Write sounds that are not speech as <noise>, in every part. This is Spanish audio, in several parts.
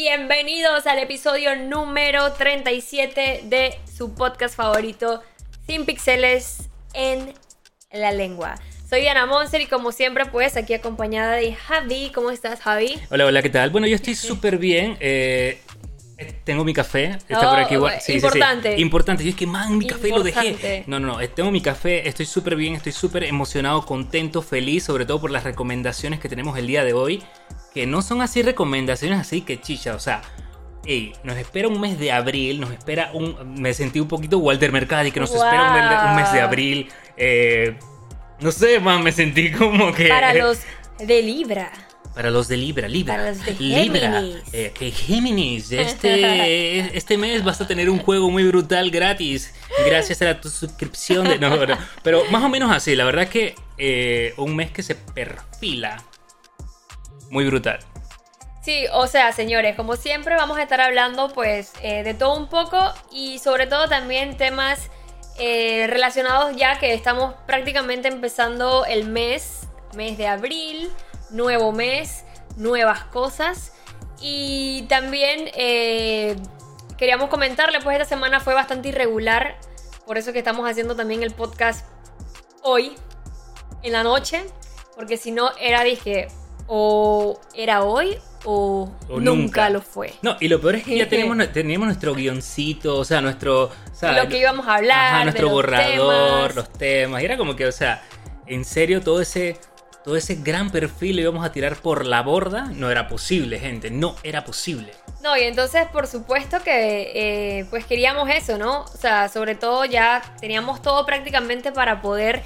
Bienvenidos al episodio número 37 de su podcast favorito, Sin Pixeles en la Lengua. Soy Diana Monser y como siempre pues aquí acompañada de Javi. ¿Cómo estás Javi? Hola, hola, ¿qué tal? Bueno, yo estoy <laughs> súper bien. Eh, tengo mi café, está por aquí igual. Oh, importante. Importante. Yo es que, man, mi café lo dejé. No, no, no. eh, Tengo mi café, estoy súper bien, estoy súper emocionado, contento, feliz, sobre todo por las recomendaciones que tenemos el día de hoy. Que no son así recomendaciones así que chicha, o sea. Ey, nos espera un mes de abril, nos espera un... Me sentí un poquito Walter Mercadi, que nos espera un mes de, un mes de Wow. abril. Eh, no sé, man, me sentí como que... Para <laughs> los de Libra. Para los de Libra, Libra. Para los de Libra. Eh, que Géminis, <laughs> este, este mes vas a tener un juego muy brutal gratis. Gracias a tu suscripción de. No, no, pero más o menos así. La verdad es que eh, un mes que se perfila muy brutal. Sí, o sea, señores, como siempre vamos a estar hablando pues eh, de todo un poco y sobre todo también temas eh, relacionados ya que estamos prácticamente empezando el mes, mes de abril, nuevo mes, nuevas cosas y también eh, queríamos comentarle pues esta semana fue bastante irregular, por eso que estamos haciendo también el podcast hoy, en la noche, porque si no era dije o era hoy o, O nunca. nunca. lo fue. No, y lo peor es que ya <laughs> tenemos, teníamos nuestro guioncito, o sea, nuestro. o sea, Lo que íbamos a hablar, Ajá, de nuestro los borrador, temas. los temas. Y era como que, o sea, en serio, todo ese. Todo ese gran perfil lo íbamos a tirar por la borda. No era posible, gente. No era posible. No, y entonces por supuesto que eh, pues queríamos eso, ¿no? O sea, sobre todo ya teníamos todo prácticamente para poder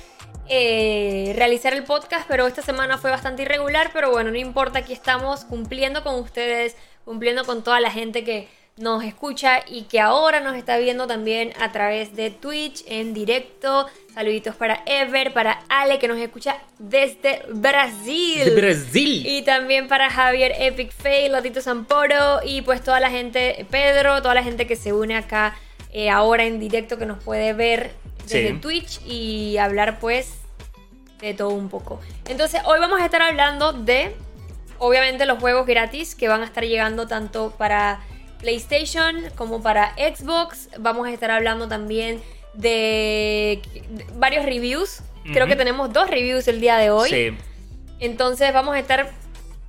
eh, realizar el podcast, pero esta semana fue bastante irregular, pero bueno, no importa, aquí estamos cumpliendo con ustedes, cumpliendo con toda la gente que nos escucha y que ahora nos está viendo también a través de Twitch en directo. Saluditos para Ever, para Ale que nos escucha desde Brasil. De Brasil. Y también para Javier Epic Fail, Latito Samporo y pues toda la gente, Pedro, toda la gente que se une acá eh, ahora en directo que nos puede ver desde Sí. Twitch y hablar pues de todo un poco. Entonces hoy vamos a estar hablando de obviamente los juegos gratis que van a estar llegando tanto para PlayStation como para Xbox. Vamos a estar hablando también de, varios reviews. Creo que tenemos dos reviews el día de hoy. Sí. Entonces vamos a estar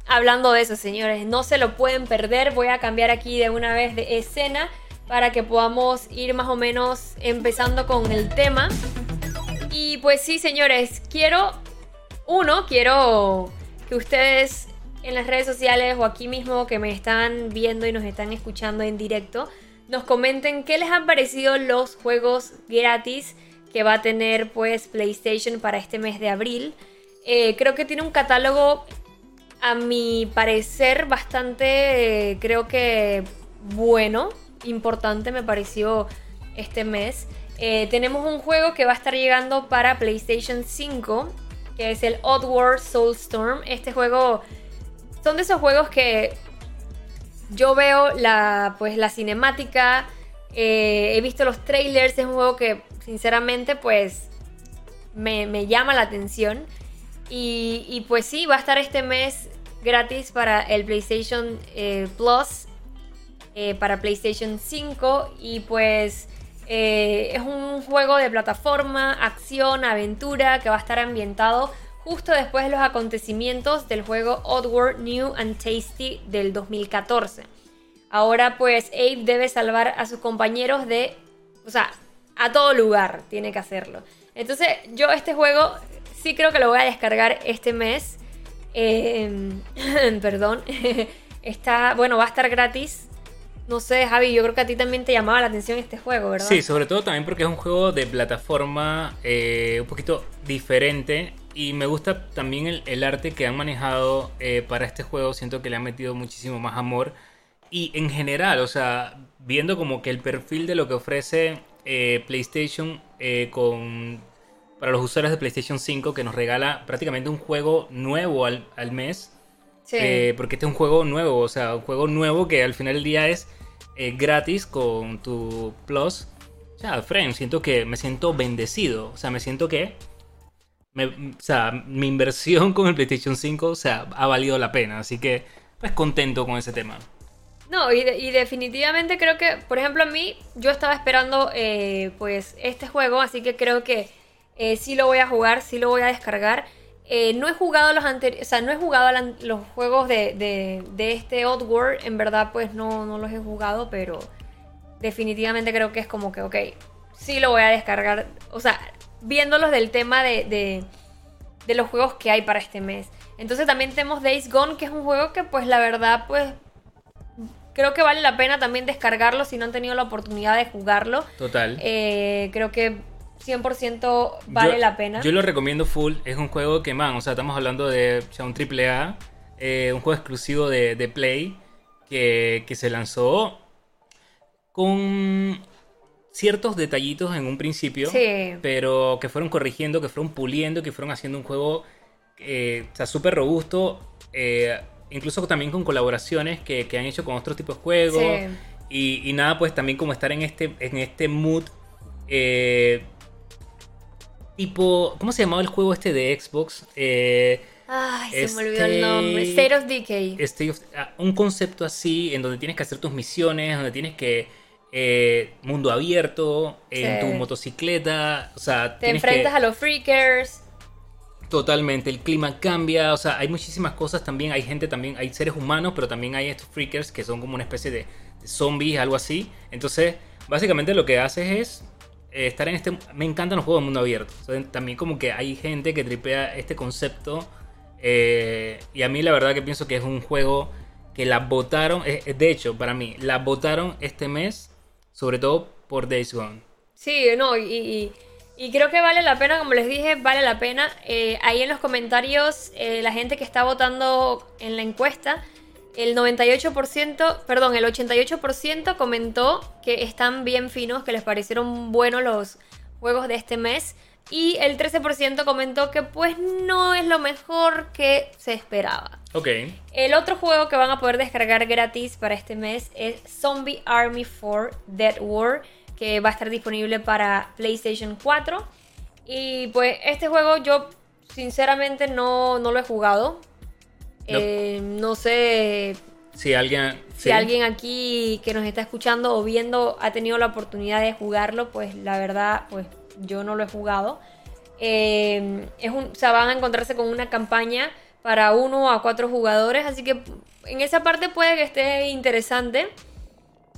hablando de eso, señores. No se lo pueden perder. Voy a cambiar aquí de una vez de escena para que podamos ir más o menos empezando con el tema. Y pues sí, señores, quiero, uno, quiero que ustedes en las redes sociales o aquí mismo que me están viendo y nos están escuchando en directo, nos comenten qué les han parecido los juegos gratis que va a tener pues PlayStation para este mes de abril. Eh, creo que tiene un catálogo, a mi parecer, bastante, eh, creo que bueno, importante me pareció este mes. Eh, tenemos un juego que va a estar llegando para PlayStation 5, que es el Oddworld Soulstorm. Este juego son de esos juegos que yo veo la, pues, la cinemática, eh, he visto los trailers, es un juego que sinceramente pues me, me llama la atención. Y, pues sí, va a estar este mes gratis para el PlayStation eh, Plus, para PlayStation 5 y pues eh, es un juego de plataforma, acción, aventura que va a estar ambientado justo después de los acontecimientos del juego Oddworld New and Tasty del 2014. Ahora pues Abe debe salvar a sus compañeros de... O sea, a todo lugar tiene que hacerlo. Entonces yo este juego sí creo que lo voy a descargar este mes. Eh, <laughs> perdón. <laughs> Está, bueno, va a estar gratis. No sé, Javi, yo creo que a ti también te llamaba la atención este juego, ¿verdad? Sí, sobre todo también porque es un juego de plataforma eh, un poquito diferente. Y me gusta también el, el arte que han manejado eh, para este juego. Siento que le han metido muchísimo más amor. Y en general, o sea, viendo como que el perfil de lo que ofrece eh, PlayStation con para los usuarios de PlayStation 5 que nos regala prácticamente un juego nuevo al, al mes. Sí. Eh, porque este es un juego nuevo, o sea, un juego nuevo que al final del día es eh, gratis con tu Plus. O sea, Frame, siento que me siento bendecido. O sea, me siento que. me- o sea, mi inversión <laughs> con el PlayStation 5 o sea, ha valido la pena. Así que, pues contento con ese tema. No, y, de- y definitivamente creo que, por ejemplo, a mí, yo estaba esperando eh, pues este juego, así que creo que eh, sí lo voy a jugar, sí lo voy a descargar. Eh, no he jugado los anteriores, o sea, no he jugado los juegos de, de, de este Oddworld, en verdad pues no, no los he jugado, pero definitivamente creo que es como que, ok, sí lo voy a descargar, o sea, viéndolos del tema de, de, de los juegos que hay para este mes. Entonces también tenemos Days Gone, que es un juego que pues la verdad pues creo que vale la pena también descargarlo si no han tenido la oportunidad de jugarlo. Total. Eh, creo que 100% vale Yo- la pena. Yo lo recomiendo full. Es un juego que, man, o sea, estamos hablando de ya un triple A, eh, un juego exclusivo de, de Play que, que se lanzó con ciertos detallitos en un principio, Sí. pero que fueron corrigiendo, que fueron puliendo, que fueron haciendo un juego eh, o sea, súper robusto, eh, incluso también con colaboraciones que, que han hecho con otros tipos de juegos. Sí. Y, y nada, pues también como estar en este, en este mood. eh, tipo. ¿Cómo se llamaba el juego este de Xbox? Eh, Ay, se me olvidó el Este- nombre. State of Decay. State of- ah, un concepto así, en donde tienes que hacer tus misiones, donde tienes que. eh, mundo abierto, en tu motocicleta. O sea, Te enfrentas que. a los freakers. Totalmente, el clima cambia, o sea, hay muchísimas cosas también, hay gente también, hay seres humanos, pero también hay estos freakers que son como una especie de, zombies, algo así. Entonces, básicamente lo que haces es estar en este... Me encantan los juegos de mundo abierto. También como que hay gente que tripea este concepto eh, y a mí la verdad que pienso que es un juego que la votaron, eh, eh, de hecho, para mí, la votaron este mes, sobre todo por Days Gone. Sí, no, y, y- creo que vale la pena, como les dije, vale la pena. Eh, ahí en los comentarios, eh, la gente que está votando en la encuesta, el 98%, perdón, el 88% comentó que están bien finos, que les parecieron buenos los juegos de este mes. Y el 13% comentó que pues no es lo mejor que se esperaba. Ok, El otro juego que van a poder descargar gratis para este mes es Zombie Army 4 Dead War, que va a estar disponible para PlayStation 4. Y pues este juego yo sinceramente no, no lo he jugado. No. Eh, no sé si alguien... si sí. alguien aquí que nos está escuchando o viendo ha tenido la oportunidad de jugarlo, pues la verdad, pues yo no lo he jugado. Eh, es un, o sea, van a encontrarse con una campaña para uno a cuatro jugadores, así que en esa parte puede que esté interesante.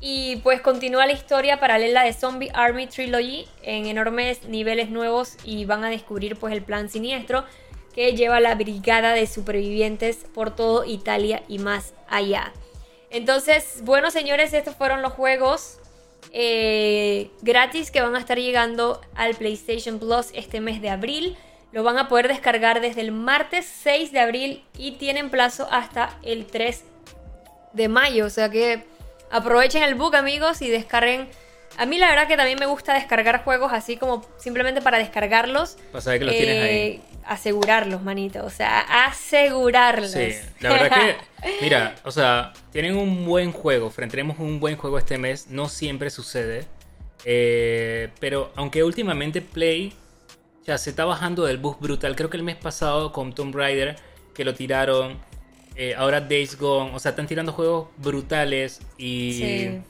Y pues continúa la historia paralela de Zombie Army Trilogy en enormes niveles nuevos y van a descubrir pues el plan siniestro que lleva la brigada de supervivientes por todo Italia y más allá. Entonces, bueno señores, estos fueron los juegos eh, gratis que van a estar llegando al PlayStation Plus este mes de abril. Lo van a poder descargar desde el martes 6 de abril y tienen plazo hasta el 3 de mayo. O sea que aprovechen el book amigos y descarguen. A mí la verdad que también me gusta descargar juegos así como simplemente para descargarlos. Para saber que los tienes ahí. Eh, Asegurarlos, manito. O sea, asegurarlos. Sí, la verdad que, <laughs> mira, o sea, tienen un buen juego, enfrentaremos un buen juego este mes, no siempre sucede, eh, pero aunque últimamente Play ya se está bajando del bus brutal, creo que el mes pasado con Tomb Raider, que lo tiraron, eh, ahora Days Gone, o sea, están tirando juegos brutales y Sí.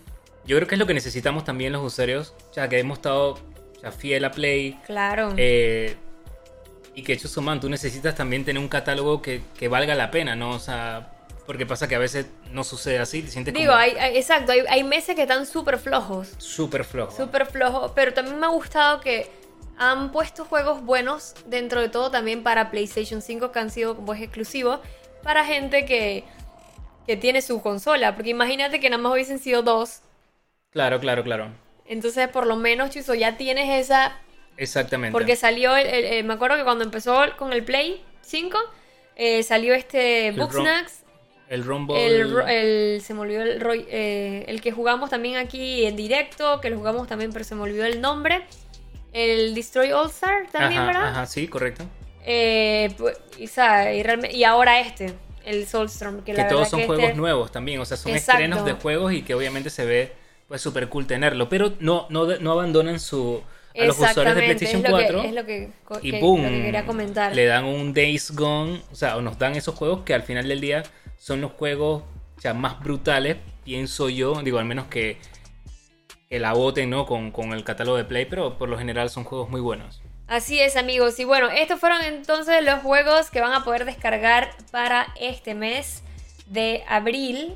Yo creo que es lo que necesitamos también los usuarios, ya que hemos estado fiel a Play, Claro. eh, y que hecho man, tú necesitas también tener un catálogo que, que valga la pena, ¿no? O sea, porque pasa que a veces no sucede así, te sientes Digo, como hay, hay- exacto, hay, hay meses que están súper flojos. súper flojo. Súper flojos. Pero también me ha gustado que han puesto juegos buenos dentro de todo también para PlayStation 5 que han sido pues, exclusivos para gente que, que tiene su consola. Porque imagínate que nada más hubiesen sido dos. Claro, claro, claro. Entonces, por lo menos, Chuzo, ya tienes esa Exactamente. Porque salió, el, el- el- me acuerdo que cuando empezó con el Play 5, eh, salió este Booksnacks, el Rumble... el, se me olvidó el, Roy- eh, el que jugamos también aquí en directo, que lo jugamos también, pero se me olvidó el nombre. El Destroy All Star también, ajá, ¿verdad? Ajá, sí, correcto. Eh, pues, y, ahora este, el Soulstorm, que, Que la todos son que juegos este- nuevos también, o sea, son Exacto. estrenos de juegos y que obviamente se ve pues súper cool tenerlo, pero no, no, no abandonan su... A los usuarios de PlayStation es lo que- 4 es lo que, y que- boom, lo que quería comentar. le dan un Days Gone, o sea, o nos dan esos juegos que al final del día son los juegos o sea, más brutales pienso yo, digo, al menos que, que la voten, ¿no? Con, con el catálogo de Play, pero por lo general son juegos muy buenos. Así es amigos, y bueno, estos fueron entonces los juegos que van a poder descargar para este mes de abril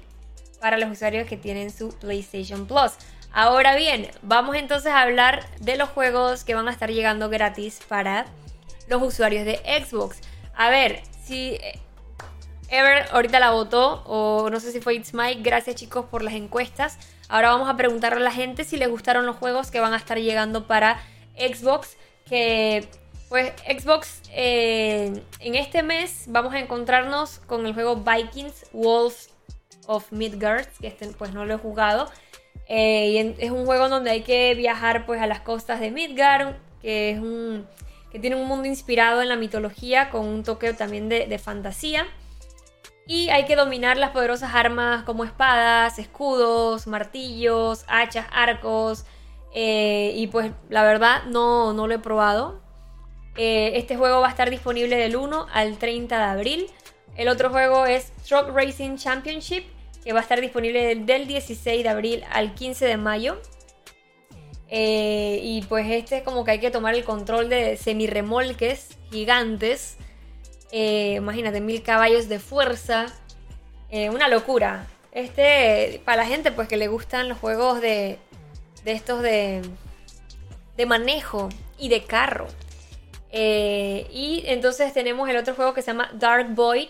para los usuarios que tienen su PlayStation Plus. Ahora bien, vamos entonces a hablar de los juegos que van a estar llegando gratis para los usuarios de Xbox. A ver, si eh, Ever ahorita la votó, o no sé si fue It's Mike, gracias chicos por las encuestas. Ahora vamos a preguntarle a la gente si les gustaron los juegos que van a estar llegando para Xbox. Que pues Xbox eh, en este mes vamos a encontrarnos con el juego Vikings Wolves of Midgard, que este pues no lo he jugado. Eh, y es un juego donde hay que viajar pues a las costas de Midgard, que es un que tiene un mundo inspirado en la mitología con un toque también de, fantasía. Y hay que dominar las poderosas armas como espadas, escudos, martillos, hachas, arcos. Eh, y pues la verdad no, no lo he probado. Eh, este juego va a estar disponible del 1 al 30 de abril. El otro juego es Truck Racing Championship, que va a estar disponible del 16 de abril al 15 de mayo. Eh, y pues este es como que hay que tomar el control de semirremolques gigantes. Eh, imagínate, mil caballos de fuerza. Eh, una locura. Este, para la gente pues que le gustan los juegos de, de estos de, de manejo y de carro. y entonces tenemos el otro juego que se llama Dark Void.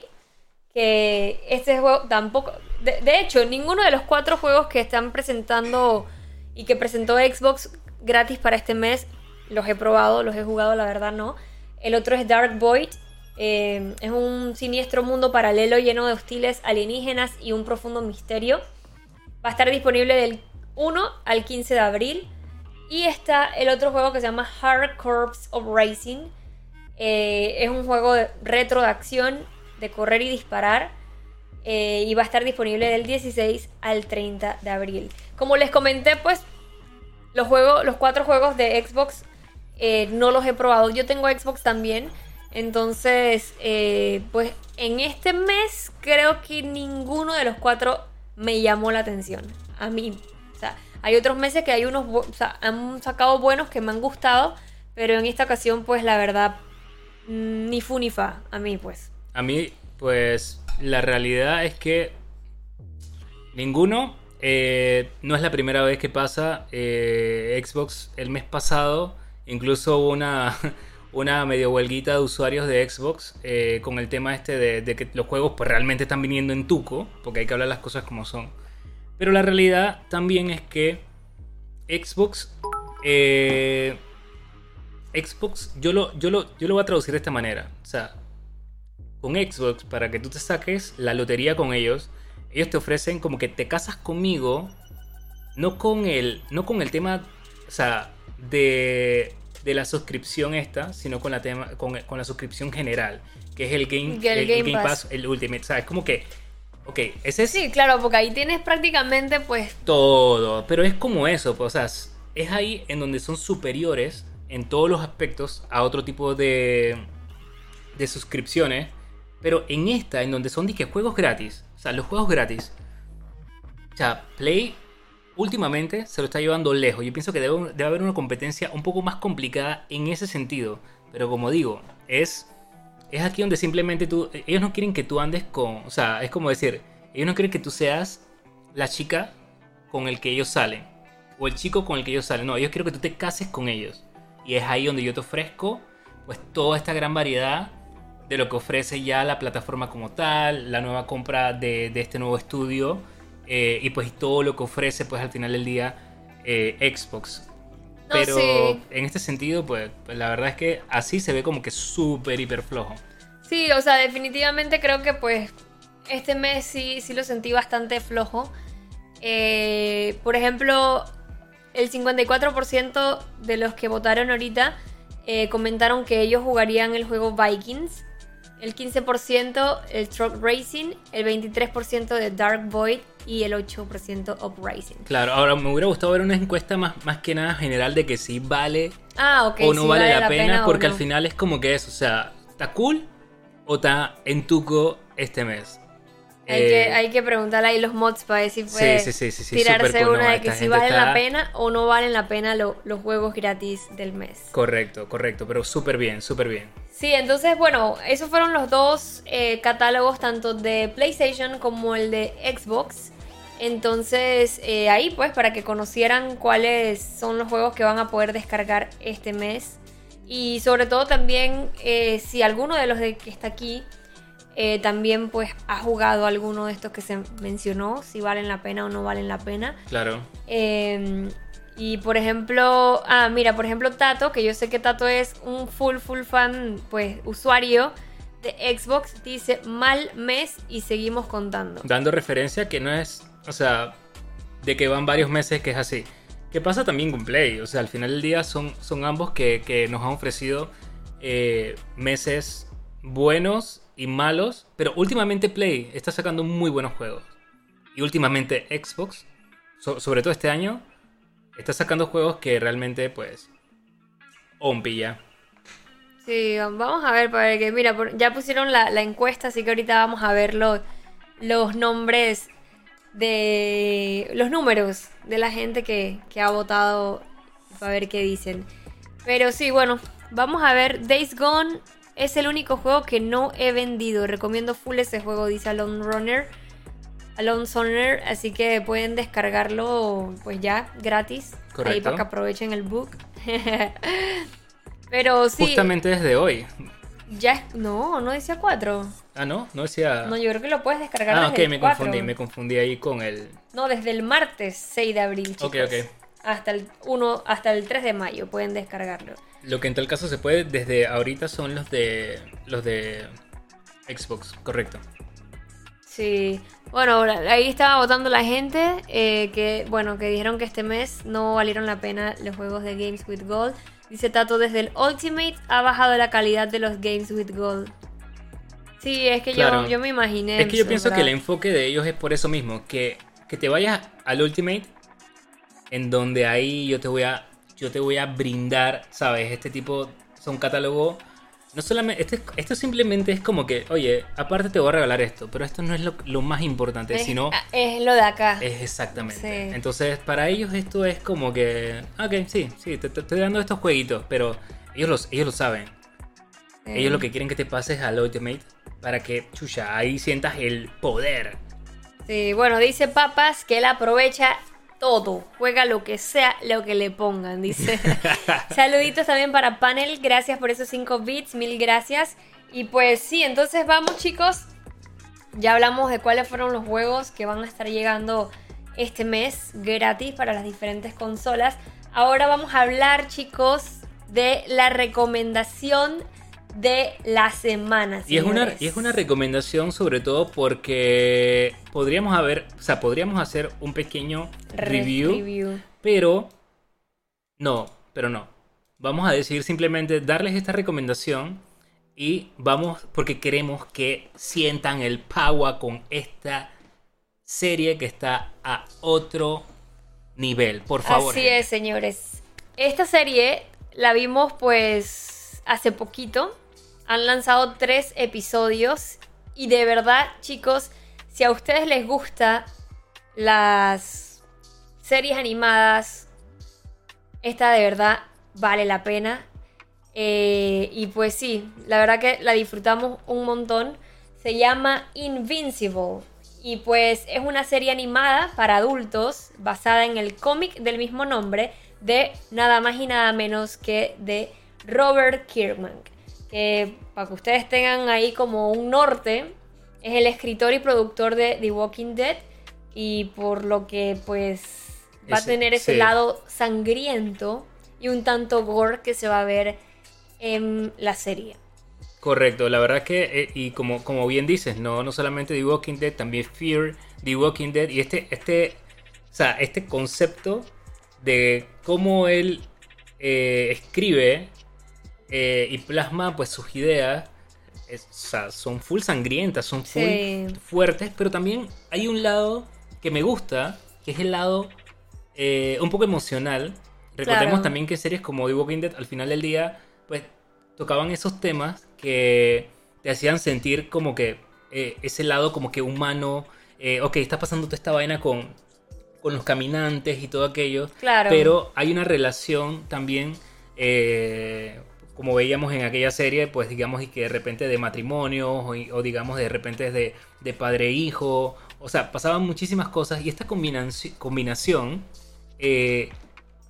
Que este juego tampoco... De, de hecho, ninguno de los cuatro juegos que están presentando y que presentó Xbox gratis para este mes. Los he probado, los he jugado, la verdad no. El otro es Dark Void. Eh, es un siniestro mundo paralelo lleno de hostiles alienígenas y un profundo misterio. Va a estar disponible del 1 al 15 de abril. Y está el otro juego que se llama Hard Corps of Racing. Eh, es un juego retro de acción, de correr y disparar. Eh, y va a estar disponible del 16 al 30 de abril. Como les comenté, pues los juegos, los cuatro juegos de Xbox eh, no los he probado. Yo tengo Xbox también. Entonces, eh, pues en este mes creo que ninguno de los cuatro me llamó la atención. A mí. O sea, hay otros meses que hay unos, o sea, han sacado buenos que me han gustado. Pero en esta ocasión, pues la verdad, ni fu ni fa. A mí, pues. A mí, pues, la realidad es que ninguno eh, no es la primera vez que pasa. Eh, Xbox el mes pasado incluso hubo una, <laughs> una medio huelguita de usuarios de Xbox eh, con el tema este de, que los juegos pues realmente están viniendo en tuco, porque hay que hablar las cosas como son. Pero la realidad también es que Xbox... Xbox, yo lo, yo, lo, yo lo voy a traducir de esta manera. O sea, con Xbox, para que tú te saques la lotería con ellos, ellos te ofrecen como que te casas conmigo, no con el, no con el tema, o sea, de, de la suscripción esta, sino con la, tema, con, la suscripción general, que es el Game, el, Pass. el Ultimate. O sea, es como que, ok, ese es... Sí, claro, porque ahí tienes prácticamente pues... Todo, pero es como eso, pues, o sea, es ahí en donde son superiores en todos los aspectos a otro tipo de, de suscripciones. Pero en esta, en donde son de juegos gratis, o sea, los juegos gratis. O sea, Play últimamente se lo está llevando lejos. Yo pienso que debe, haber una competencia un poco más complicada en ese sentido. Pero como digo, es, es aquí donde simplemente tú... Ellos no quieren que tú andes con... O sea, es como decir, ellos no quieren que tú seas la chica con el que ellos salen. O el chico con el que ellos salen. No, ellos quieren que tú te cases con ellos. Y es ahí donde yo te ofrezco pues toda esta gran variedad de lo que ofrece ya la plataforma como tal, la nueva compra de, este nuevo estudio eh, y pues todo lo que ofrece pues al final del día eh, Xbox. Pero en este sentido pues, pues, la verdad es que así se ve como que súper hiper flojo. Sí, o sea, definitivamente creo que pues este mes sí, sí lo sentí bastante flojo. Eh, por ejemplo, el 54% de los que votaron ahorita comentaron que ellos jugarían el juego Vikings el 15% el Truck Racing, el 23% de Dark Void y el 8% Uprising. Claro, ahora me hubiera gustado ver una encuesta más, más que nada general de que si vale ah, o no vale, la, pena, porque al final es como que es, o sea, ¿está cool o está en tuco este mes? Hay, Eh, que, hay que preguntarle ahí los mods para ver si puede sí, sí, sí, tirarse cool, una no, de que si valen está- la pena o no valen la pena lo- los juegos gratis del mes. Correcto, correcto, pero súper bien, súper bien. Sí, entonces, bueno, esos fueron los dos eh, catálogos, tanto de PlayStation como el de Xbox. Entonces, eh, ahí pues, para que conocieran cuáles son los juegos que van a poder descargar este mes. Y sobre todo también, eh, si alguno de los de que está aquí eh, también pues ha jugado alguno de estos que se mencionó, si valen la pena o no valen la pena. Claro. Eh, y por ejemplo, ah, mira, por ejemplo, Tato, que yo sé que Tato es un full, full fan, pues, usuario de Xbox, dice mal mes y seguimos contando. Dando referencia que no es, o sea, de que van varios meses que es así. ¿Qué pasa también con Play? O sea, al final del día son, son ambos que, que nos han ofrecido eh, meses buenos y malos, pero últimamente Play está sacando muy buenos juegos. Y últimamente Xbox, so- sobre todo este año, está sacando juegos que realmente, pues, ompilla. Sí, vamos a ver, para que, mira, ya pusieron la, encuesta, así que ahorita vamos a ver lo- los nombres de los números de la gente que, que ha votado para ver qué dicen. Pero sí, bueno, vamos a ver. Days Gone es el único juego que no he vendido. Recomiendo full ese juego, dice Alone Runner. Alone Runner, así que pueden descargarlo pues ya gratis. Ahí Correcto. para que aprovechen el book. <laughs> Pero sí, Justamente desde hoy. ya no, no decía 4. Ah, ¿no? No decía... No, yo creo que lo puedes descargar ah, desde ok, el me 4. confundí, me confundí ahí con el... No, desde el martes 6 de abril, chicos. Ok, ok. Hasta el 1, hasta el 3 de mayo pueden descargarlo. Lo que en tal caso se puede desde ahorita son los de los de Xbox, correcto. Sí. Bueno, ahí estaba votando la gente eh, que, bueno, que dijeron que este mes no valieron la pena los juegos de Games with Gold. Dice Tato, desde el Ultimate ha bajado la calidad de los Games with Gold. Sí, es que Claro. yo, yo me imaginé. Es que yo pienso que el enfoque de ellos es por eso mismo, que, que te vayas al Ultimate, en donde ahí yo te voy a yo te voy a brindar, ¿sabes? Este tipo son catálogo no solamente este, esto simplemente es como que, oye, aparte te voy a regalar esto, pero esto no es lo, lo más importante, es, sino ah, es lo de acá. Es exactamente. Sí. Entonces, para ellos esto es como que, ok, sí, sí, te, te estoy dando estos jueguitos, pero ellos, los, ellos lo saben. Sí. Ellos lo que quieren que te pases al Ultimate para que, chucha, ahí sientas el poder. Sí, bueno, dice Papas que él aprovecha todo, juega lo que sea, lo que le pongan, dice. <laughs> Saluditos también para Panel, gracias por esos 5 bits, mil gracias. Y pues sí, entonces vamos chicos, ya hablamos de cuáles fueron los juegos que van a estar llegando este mes gratis para las diferentes consolas. Ahora vamos a hablar chicos de la recomendación de la semana. Y es, una, y es una recomendación sobre todo porque podríamos haber, o sea, podríamos hacer un pequeño Re- review, review. pero no, pero no. Vamos a decidir simplemente darles esta recomendación y vamos porque queremos que sientan el power con esta serie que está a otro nivel. Por favor. Así es, señores. Esta serie la vimos pues hace poquito. Han lanzado tres episodios. Y de verdad, chicos, si a ustedes les gusta las series animadas, esta de verdad vale la pena. Eh, y pues sí, la verdad que la disfrutamos un montón. Se llama Invincible. Y pues es una serie animada para adultos basada en el cómic del mismo nombre de nada más y nada menos que de Robert Kirkman. Que para que ustedes tengan ahí como un norte, es el escritor y productor de The Walking Dead. Y por lo que pues va a tener ese sí. lado sangriento y un tanto gore que se va a ver en la serie. Correcto, la verdad que, eh, y como, como bien dices, no, no solamente The Walking Dead, también Fear, The Walking Dead, y este, este, o sea, este concepto de cómo él eh, escribe eh, y plasma pues sus ideas, es- o sea, son full sangrientas, son full Sí. fuertes, pero también hay un lado que me gusta, que es el lado eh, un poco emocional. Recordemos Claro. también que series como The Walking Dead al final del día, pues tocaban esos temas que te hacían sentir como que eh, ese lado como que humano. Eh, ok, está pasando toda esta vaina con, con los caminantes y todo aquello. Claro. Pero hay una relación también, eh, como veíamos en aquella serie, pues digamos y que de repente de matrimonio o, digamos de repente de, de padre e. O sea, pasaban muchísimas cosas y esta combinaci- combinación eh,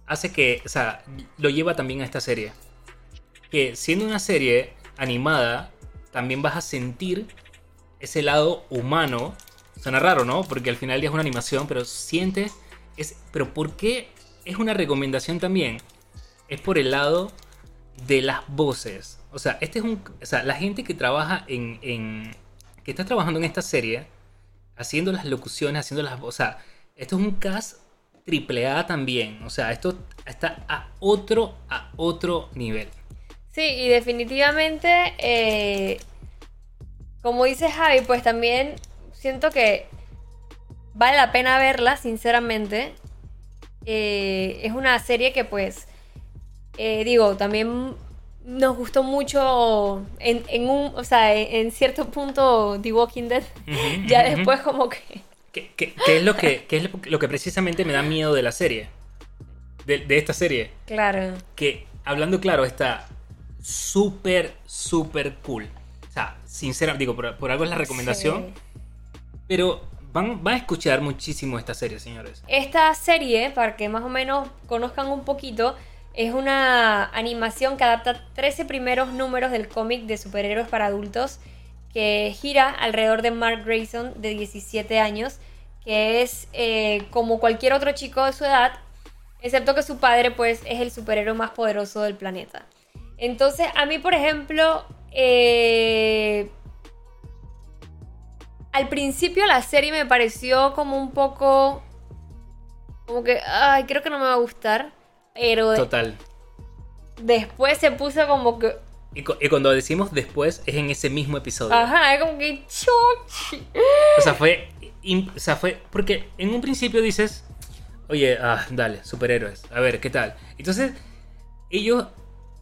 hace que, o sea, lo lleva también a esta serie. Que siendo una serie animada, también vas a sentir ese lado humano. Suena raro, ¿no? Porque al final ya es una animación, pero sientes... Es, pero ¿por qué es una recomendación también? Es por el lado de las voces. O sea, este es un... O sea, la gente que trabaja en... en que está trabajando en esta serie, haciendo las locuciones, haciendo las... O sea, esto es un cast triple A también. O sea, esto está a otro, a otro nivel. Sí, y definitivamente, eh, como dice Javi, pues también siento que vale la pena verla, sinceramente. Eh, es una serie que pues, eh, digo, también nos gustó mucho en, en un, o sea, en, en cierto punto The Walking Dead. Ya después como que... ¿Qué, qué- qué es lo que, qué es lo que precisamente me da miedo de la serie? De, de esta serie. Claro. Que, hablando claro, está súper, súper cool. O sea, sinceramente, digo, por, por algo es la recomendación. Sí. Pero van, van a escuchar muchísimo esta serie, señores. Esta serie, para que más o menos conozcan un poquito, es una animación que adapta 13 primeros números del cómic de superhéroes para adultos que gira alrededor de Mark Grayson de 17 años, que es eh, como cualquier otro chico de su edad, excepto que su padre pues es el superhéroe más poderoso del planeta. Entonces a mí por ejemplo, eh, al principio la serie me pareció como un poco. Como que, ay, creo que no me va a gustar. Pero Total. después se puso como que. Y, cu- y cuando decimos después, es en ese mismo episodio. Ajá, es como que. chochi. O sea, fue. O sea, fue. Porque en un principio dices. Oye, ah, dale, superhéroes. A ver, ¿qué tal? Entonces, ellos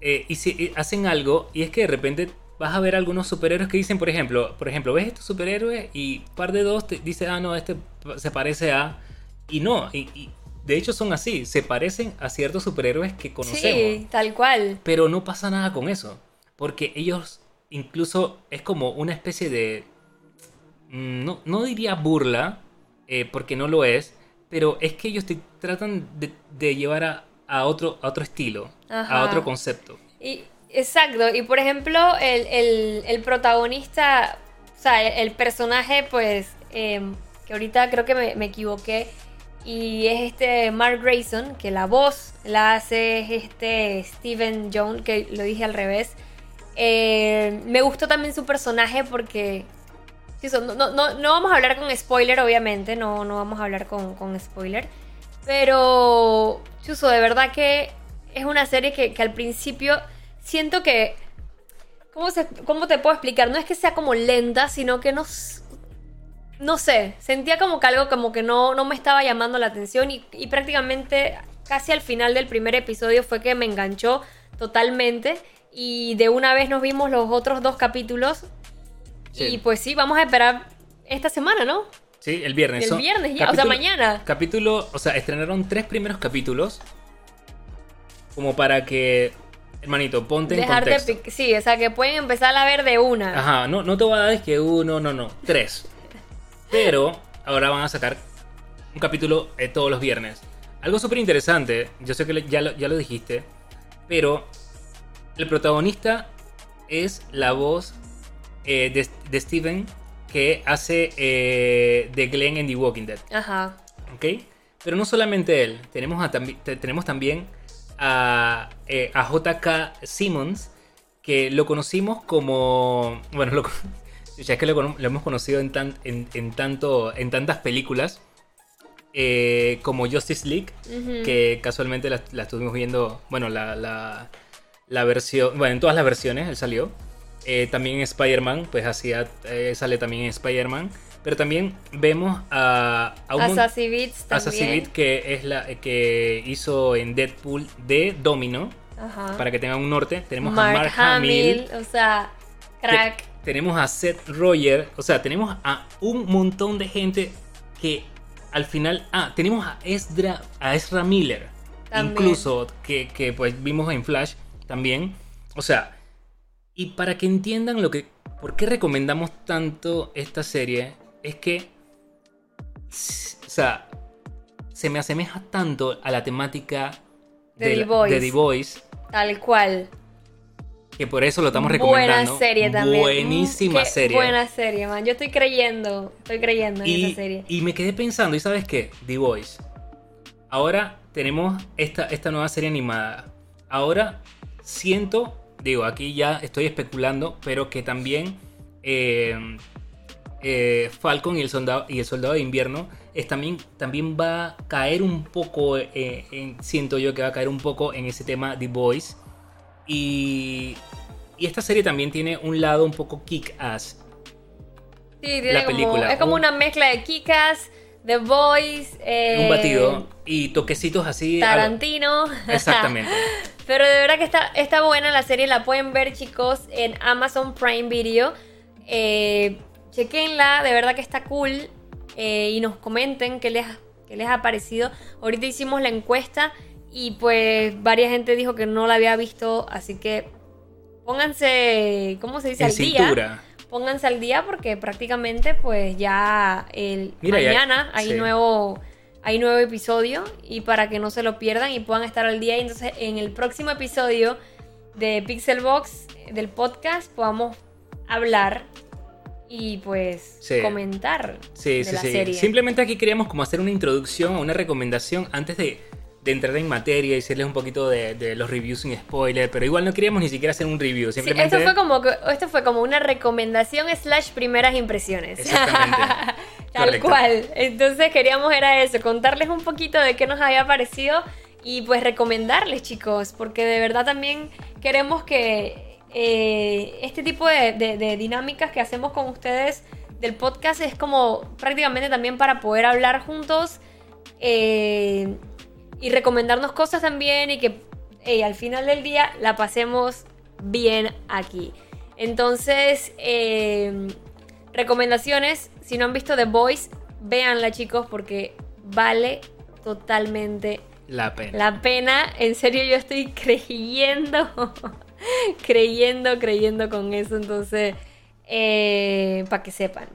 eh, hice- eh, hacen algo y es que de repente vas a ver algunos superhéroes que dicen, por ejemplo, por ejemplo, ves estos superhéroes y par de dos te dice, ah, no, este se parece a. Y no, y, y de hecho son así, se parecen a ciertos superhéroes que conocemos. Sí, tal cual. Pero no pasa nada con eso. Porque ellos incluso es como una especie de... mm, No, no diría burla, eh, porque no lo es, pero es que ellos te tratan de, de llevar a, a otro, a otro estilo, Ajá. a otro concepto. Y, exacto, y por ejemplo, el, el- el protagonista, o sea, el, el personaje, pues, eh, que ahorita creo que me, me equivoqué, y es este Mark Grayson, que la voz la hace este Steven Jones, que lo dije al revés. Eh, me gustó también su personaje porque... sí, so- No, no, no, vamos a hablar con spoiler, obviamente, no, no vamos a hablar con, con spoiler. Pero, Chuso, de verdad que es una serie que, que al principio siento que... ¿cómo, se- ¿Cómo te puedo explicar? No es que sea como lenta, sino que no... No sé, sentía como que algo como que no, no me estaba llamando la atención y, y prácticamente casi al final del primer episodio fue que me enganchó totalmente y de una vez nos vimos los otros dos capítulos Sí. y pues sí, vamos a esperar esta semana, ¿no? Sí, el viernes. El viernes ya, o sea, mañana. Capítulo, o sea, estrenaron tres primeros capítulos. Como para que, hermanito, ponte en Dejarte contexto. pic- Sí, o sea, que pueden empezar a ver de una. Ajá, no, no te voy a dar es que uno, no, no, tres. Pero ahora van a sacar un capítulo eh, todos los viernes. Algo súper interesante, yo sé que ya lo, ya lo dijiste, pero el protagonista es la voz eh, de, de Steven que hace eh, de Glenn en The Walking Dead. Ajá. ¿ok? Pero no solamente él, a tenemos también a, eh, a JK Simmons, que lo conocimos como... Bueno, lo, ya es que lo, hemos conocido en, tan- en, en tanto, en tantas películas, eh, como Justice League, que casualmente la, la estuvimos viendo, bueno, la, la, la versión, bueno, en todas las versiones él salió. Eh, también en Spider-Man, pues hacía, eh, sale también en Spider-Man. Pero también vemos a, a un Beats también. Que es la que hizo en Deadpool de Domino, Ajá. para que tengan un norte. Tenemos Mark, a Mark Hamill, Hamill, o sea, crack. Tenemos a Seth Roger, o sea, tenemos a un montón de gente que al final, ah, tenemos a Ezra, a Ezra Miller, incluso que, que pues vimos en Flash también, o sea, y para que entiendan lo que, por qué recomendamos tanto esta serie, es que, o sea, se me asemeja tanto a la temática de, The, Voice. Tal cual. Que por eso lo estamos recomendando. Buena serie también. Buenísima mm, serie. Buena serie, man. Yo estoy creyendo, estoy creyendo en esa serie. Y me quedé pensando, ¿y sabes qué? The Voice. Ahora tenemos esta, esta nueva serie animada. Ahora siento, digo, aquí ya estoy especulando, pero que también eh, eh, Falcon y el, soldado, y el Soldado de Invierno es también, también va a caer un poco, eh, siento yo que va a caer un poco en ese tema The Voice. Y, y esta serie también tiene un lado un poco kick-ass. Sí, tiene la película. es como una mezcla de kick-ass, The Voice. un batido y toquecitos así. Tarantino. <laughs> Exactamente. Pero de verdad que está, está buena la serie, la pueden ver chicos en Amazon Prime Video. Eh, chequenla, de verdad que está cool. Eh, y nos comenten qué les, qué les ha parecido. Ahorita hicimos la encuesta y pues varias gente dijo que no la había visto, así que pónganse, ¿cómo se dice? al día. Pónganse al día porque prácticamente pues ya el mañana hay nuevo hay nuevo episodio y para que no se lo pierdan y puedan estar al día y entonces en el próximo episodio de Pixelbox del podcast podamos hablar y pues comentar sí, de la serie. Simplemente aquí queríamos como hacer una introducción o una recomendación antes de, entrar en materia y decirles un poquito de, los reviews sin spoiler, pero igual no queríamos ni siquiera hacer un review. Simplemente... esto, fue como, esto fue como una recomendación slash primeras impresiones. Exactamente. <laughs> Tal cual. Entonces queríamos era eso, contarles un poquito de qué nos había parecido y pues recomendarles chicos, porque de verdad también queremos que eh, este tipo de, dinámicas que hacemos con ustedes del podcast es como prácticamente también para poder hablar juntos eh, y recomendarnos cosas también y que al final del día la pasemos bien aquí. Entonces, eh, recomendaciones, si no han visto The Voice, véanla chicos porque vale totalmente la pena. La pena, en serio yo estoy <laughs> creyendo creyendo, creyendo con eso. Entonces, eh, para que sepan.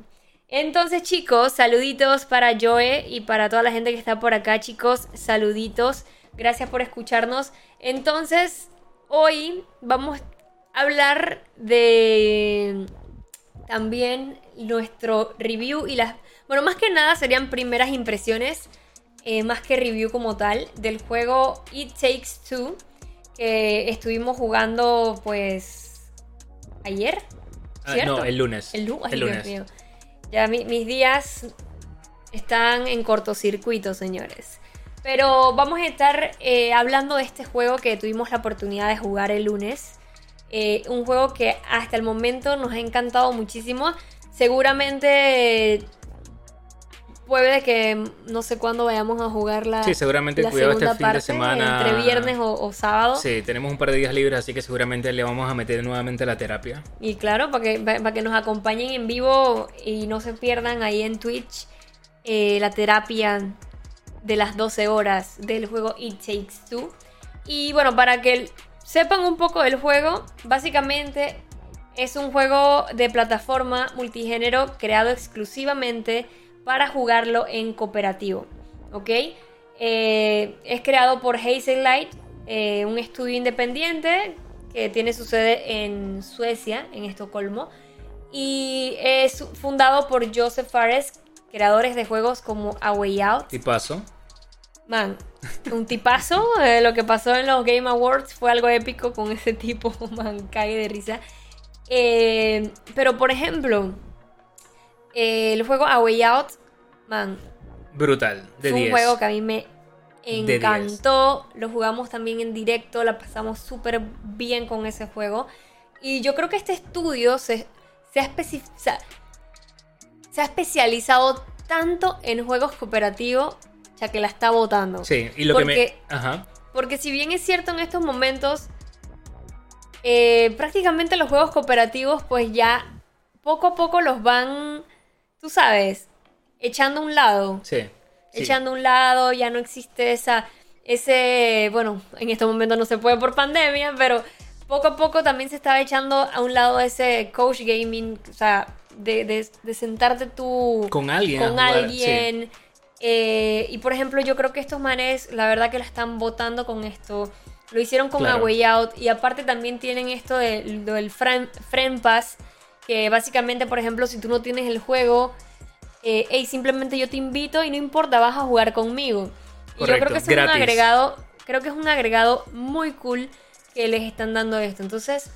Entonces, chicos, saluditos para Joe y para toda la gente que está por acá, chicos. Saluditos. Gracias por escucharnos. Entonces, hoy vamos a hablar de también nuestro review y las... Bueno, más que nada serían primeras impresiones, eh, más que review como tal, del juego It Takes Two estuvimos jugando pues ayer. Ah, no, el lunes. El, lunes. Ya mis días están en cortocircuito, señores. Pero vamos a estar eh, hablando de este juego que tuvimos la oportunidad de jugar el lunes. Eh, un juego que hasta el momento nos ha encantado muchísimo. Seguramente puede que no sé cuándo vayamos a jugar la. Sí, seguramente la cuidado este fin de semana. Entre viernes o, sábado. Sí, tenemos un par de días libres, así que seguramente le vamos a meter nuevamente la terapia. Y claro, para que, para que nos acompañen en vivo y no se pierdan ahí en Twitch eh, la terapia de las 12 horas del juego It Takes Two. Y bueno, para que sepan un poco del juego, básicamente es un juego de plataforma multigénero creado exclusivamente para jugarlo en cooperativo. ¿Ok? Eh, es creado por Hazel Light, eh, un estudio independiente que tiene su sede en Suecia, en Estocolmo. Y es fundado por Joseph Fares, creadores de juegos como A Way Out. Tipazo. Man, un tipazo. <laughs> Eh, lo que pasó en los Game Awards fue algo épico con ese tipo, <laughs> man, cague de risa. pero por ejemplo, el juego A Way Out, man. Brutal, de un juego que a mí me encantó. Lo jugamos también en directo, la pasamos súper bien con ese juego. Y yo creo que este estudio se, se, ha, se ha especializado tanto en juegos cooperativos, ya que la está votando. Sí, y lo que me. Ajá. Porque si bien es cierto en estos momentos, eh, prácticamente los juegos cooperativos, pues ya poco a poco los van, tú sabes, echando a un lado. Sí. Echando a un lado, ya no existe esa, ese, bueno, en este momento no se puede por pandemia, pero poco a poco también se estaba echando a un lado ese coach gaming, o sea, de, de, de sentarte tú Con alguien. con jugar, alguien. eh, y por ejemplo, yo creo que estos manes, la verdad que la están votando con esto. Lo hicieron con Claro. A Way Out. Y aparte también tienen esto del, del friend, friend Pass. Que básicamente, por ejemplo, si tú no tienes el juego, eh, hey, simplemente yo te invito y no importa, vas a jugar conmigo. Y yo creo que es un agregado, creo que es un agregado muy cool que les están dando esto. Entonces,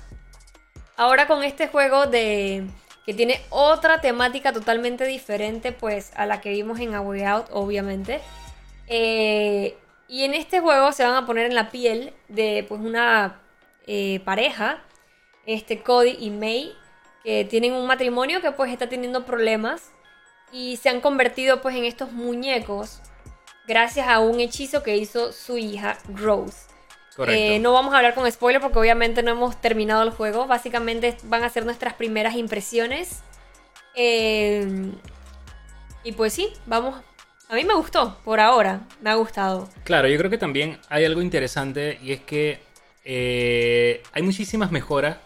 ahora con este juego de que tiene otra temática totalmente diferente pues a la que vimos en A Way Out obviamente Eh, y en este juego se van a poner en la piel de pues una eh, pareja este Cody y May que tienen un matrimonio que pues está teniendo problemas y se han convertido pues en estos muñecos gracias a un hechizo que hizo su hija Rose Correcto. eh, no vamos a hablar con spoiler porque obviamente no hemos terminado el juego. Básicamente van a ser nuestras primeras impresiones. Eh, y pues sí, vamos. A mí me gustó, por ahora. Me ha gustado. Claro, yo creo que también hay algo interesante y es que eh, hay muchísimas mejoras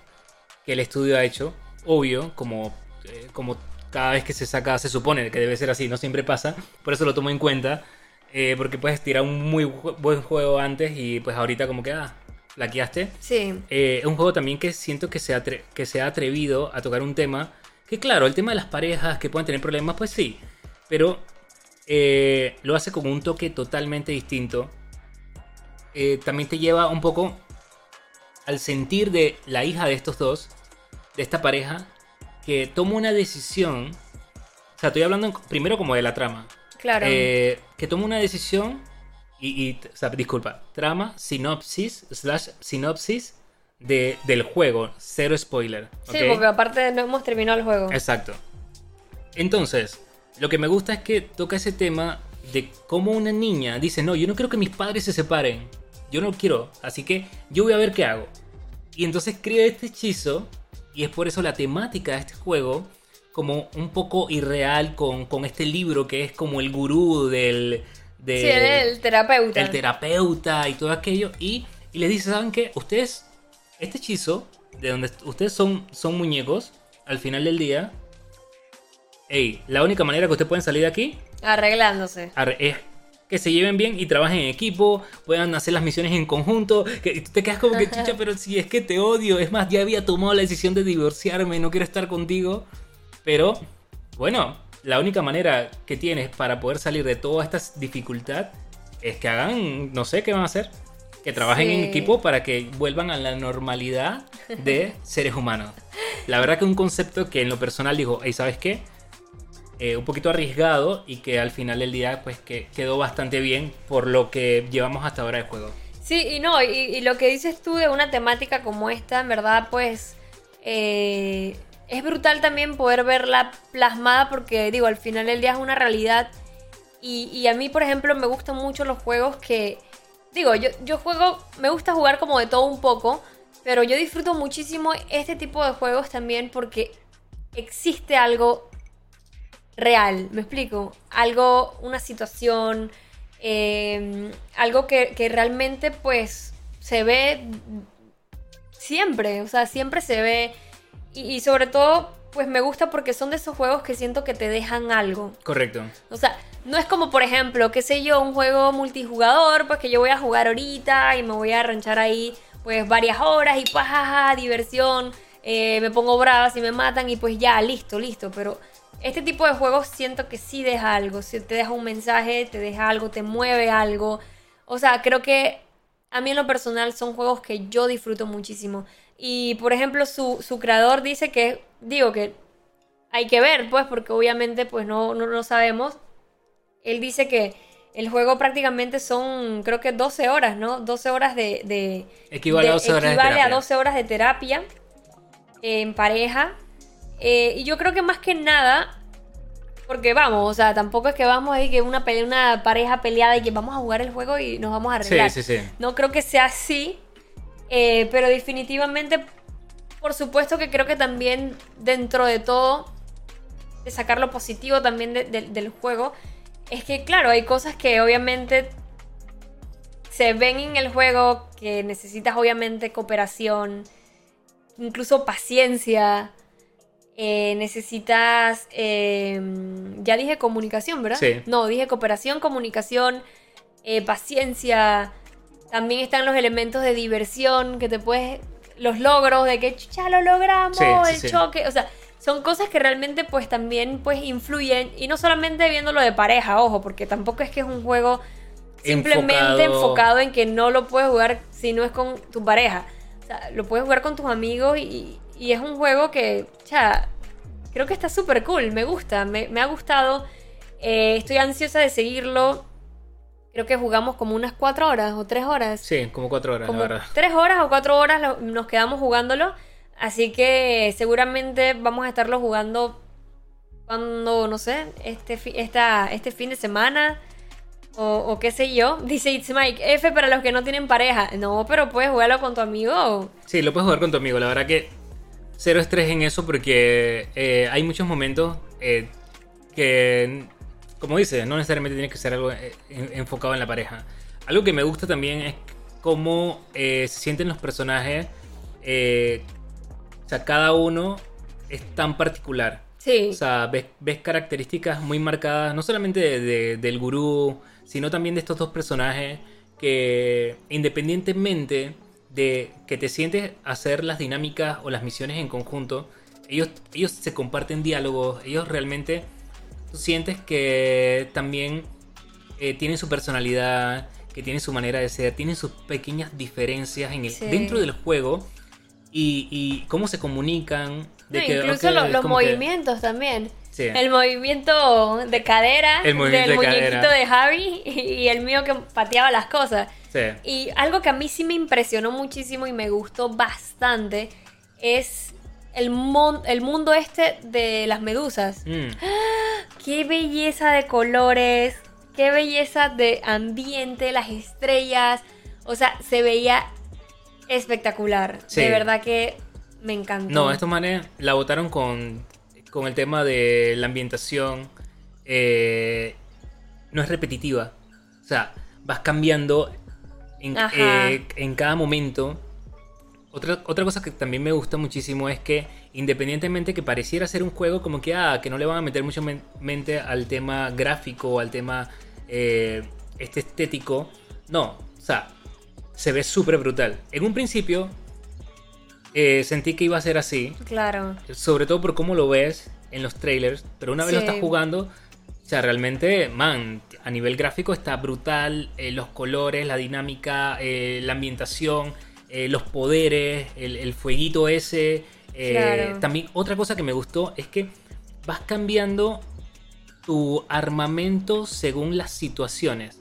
que el estudio ha hecho, obvio, como, eh, como cada vez que se saca se supone que debe ser así, no siempre pasa, por eso lo tomo en cuenta, eh, porque puedes tirar un muy buen juego antes y pues ahorita como que, ah, laqueaste. Sí. Eh, es un juego también que siento que se, atre- que se ha atrevido a tocar un tema. Que claro, el tema de las parejas que puedan tener problemas, pues sí. Pero eh, lo hace con un toque totalmente distinto. También te lleva un poco al sentir de la hija de estos dos, de esta pareja, que toma una decisión. O sea, estoy hablando primero como de la trama. Claro. Eh, que toma una decisión y, y, o sea, disculpa, trama, sinopsis, slash sinopsis de, del juego, cero spoiler. sí, porque aparte no hemos terminado el juego. Exacto. Entonces, lo que me gusta es que toca ese tema de cómo una niña dice, no, yo no quiero que mis padres se separen, yo no quiero, así que yo voy a ver qué hago. Y entonces crea este hechizo, y es por eso la temática de este juego, como un poco irreal con, con este libro que es como el gurú del... de- sí, el terapeuta. el terapeuta y todo aquello. Y, y les dice, ¿saben qué? Ustedes, este hechizo, de donde ustedes son, son muñecos, al final del día, hey, la única manera que ustedes pueden salir de aquí Arreglándose. arre- es que se lleven bien y trabajen en equipo, puedan hacer las misiones en conjunto, que y tú te quedas como que chucha, pero si es que te odio, es más, ya había tomado la decisión de divorciarme, no quiero estar contigo, pero bueno, la única manera que tienes para poder salir de toda esta dificultad es que hagan, no sé qué van a hacer, que trabajen en equipo para que vuelvan a la normalidad de seres humanos. La verdad que un concepto que en lo personal digo, hey, ¿sabes qué? Eh, un poquito arriesgado y que al final del día pues que quedó bastante bien por lo que llevamos hasta ahora de juego. Sí, y no, y, lo que dices tú de una temática como esta, en verdad, pues eh, es brutal también poder verla plasmada porque, digo, al final del día es una realidad. Y, y a mí, por ejemplo, me gustan mucho los juegos que, digo, yo, yo juego, me gusta jugar como de todo un poco, pero yo disfruto muchísimo este tipo de juegos también porque existe algo real, ¿me explico? Algo, una situación, eh, algo que, que realmente pues se ve siempre, o sea, siempre se ve y, y sobre todo pues me gusta porque son de esos juegos que siento que te dejan algo. Correcto. O sea, no es como, por ejemplo, qué sé yo, un juego multijugador, pues que yo voy a jugar ahorita y me voy a arranchar ahí, pues varias horas y pues, jaja, diversión, eh, me pongo brava si me matan y pues ya, listo, listo. Pero este tipo de juegos siento que sí deja algo, si te deja un mensaje, te deja algo, te mueve algo. O sea, creo que a mí en lo personal son juegos que yo disfruto muchísimo. Y por ejemplo, su, su creador dice que, digo que hay que ver, pues, porque obviamente pues no, no lo sabemos. Él dice que el juego prácticamente son, creo que 12 horas, ¿no? 12 horas de... de Equivale a de- 12 horas de equivale a terapia. 12 horas de terapia en pareja. Eh, y yo creo que más que nada, porque vamos, o sea, tampoco es que vamos ahí que una, pelea, una pareja peleada y que vamos a jugar el juego y nos vamos a Sí, arreglar. sí, sí. No creo que sea así, eh, pero definitivamente por supuesto que creo que también dentro de todo, de sacar lo positivo también de- de- del juego, es que claro, hay cosas que obviamente se ven en el juego que necesitas obviamente cooperación, incluso paciencia, eh, necesitas, eh, ya dije comunicación, ¿verdad? Sí. No, dije cooperación, comunicación, eh, paciencia. También están los elementos de diversión que te puedes, los logros de que ya lo logramos, Sí, sí, el sí. choque, o sea, son cosas que realmente pues también pues influyen y no solamente viéndolo de pareja, ojo, porque tampoco es que es un juego simplemente Enfocado- enfocado, en que no lo puedes jugar si no es con tu pareja. O sea, lo puedes jugar con tus amigos y, y es un juego que, ya, creo que está súper cool, me gusta, me, me ha gustado. Eh, estoy ansiosa de seguirlo. Creo que jugamos como unas cuatro horas o tres horas. Sí, como cuatro horas, como la verdad. tres horas o cuatro horas lo- nos quedamos jugándolo. Así que seguramente vamos a estarlo jugando cuando, no sé, este, fi- esta, este fin de semana. O, o qué sé yo. <laughs> Dice It's Mike, F para los que no tienen pareja. No, pero puedes jugarlo con tu amigo. Sí, lo puedes jugar con tu amigo. La verdad que cero estrés en eso porque eh, hay muchos momentos eh, que, como dices, no necesariamente tiene que ser algo eh, en- enfocado en la pareja. Algo que me gusta también es cómo eh, se sienten los personajes. o sea, cada uno es tan particular. Sí. O sea, ves, ves características muy marcadas, no solamente de- de- del gurú, sino también de estos dos personajes que independientemente de que te sientes a hacer las dinámicas o las misiones en conjunto, ellos, ellos se comparten diálogos, ellos realmente tú sientes que también eh, tienen su personalidad, que tienen su manera de ser, tienen sus pequeñas diferencias en el, Sí. dentro del juego y, y cómo se comunican. De No, que, incluso los que- movimientos también. Sí. El movimiento de cadera El movimiento del de muñequito cadera. de Javi y el mío que pateaba las cosas. Sí. Y algo que a mí sí me impresionó muchísimo y me gustó bastante es el, mon- el mundo este de las medusas. Mm. Qué belleza de colores, qué belleza de ambiente, las estrellas. O sea, se veía espectacular. Sí. De verdad que me encantó. No, estos manes la votaron con, con el tema de la ambientación. eh, no es repetitiva. O sea, vas cambiando en, eh, en cada momento. Otra, otra cosa que también me gusta muchísimo es que independientemente que pareciera ser un juego como que, ah, que no le van a meter mucho men- mente al tema gráfico, al tema eh, este estético, no, o sea, se ve súper brutal. En un principio eh, sentí que iba a ser así, Claro. sobre todo por cómo lo ves en los trailers, pero una vez lo Sí. estás jugando, o sea, realmente, man, a nivel gráfico está brutal, eh, los colores, la dinámica, eh, la ambientación, los poderes, el, el fueguito ese. Claro. También otra cosa que me gustó es que vas cambiando tu armamento según las situaciones.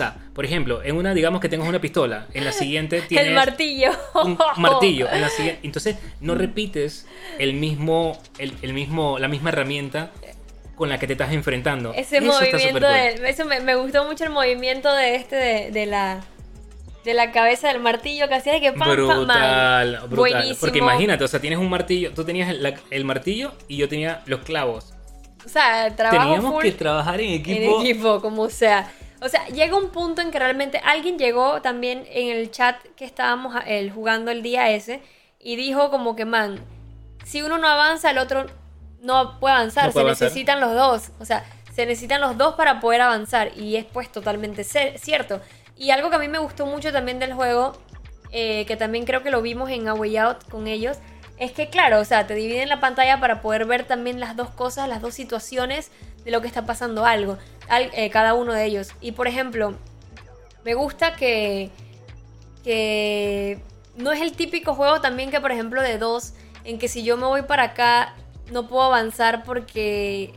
Sea, por ejemplo, en una, digamos que tengas una pistola, en la siguiente <laughs> tienes El martillo. un martillo. En la siguiente, entonces no repites el mismo, el, el mismo, la misma herramienta con la que te estás enfrentando. Ese Eso está movimiento de, eso me, me gustó mucho el movimiento de este de, de la de la cabeza del martillo que hacía de que pam, pam, Brutal, man. brutal. Buenísimo. Porque imagínate, o sea, tienes un martillo, tú tenías el, el martillo y yo tenía los clavos. O sea, trabajo Teníamos full que trabajar en en equipo. equipo, como sea. O sea, llega un punto en que realmente alguien llegó también en el chat que estábamos a- el, jugando el día ese y dijo como que, man, si uno no avanza, el otro no puede avanzar. No puede se avanzar. necesitan los dos. O sea, se necesitan los dos para poder avanzar. Y es pues totalmente cierto. Y algo que a mí me gustó mucho también del juego, eh, que también creo que lo vimos en A Way Out con ellos, es que claro, o sea, te dividen la pantalla para poder ver también las dos cosas, las dos situaciones de lo que está pasando algo, al- eh, cada uno de ellos. Y por ejemplo, me gusta que, que no es el típico juego también que por ejemplo de dos, en que si yo me voy para acá no puedo avanzar porque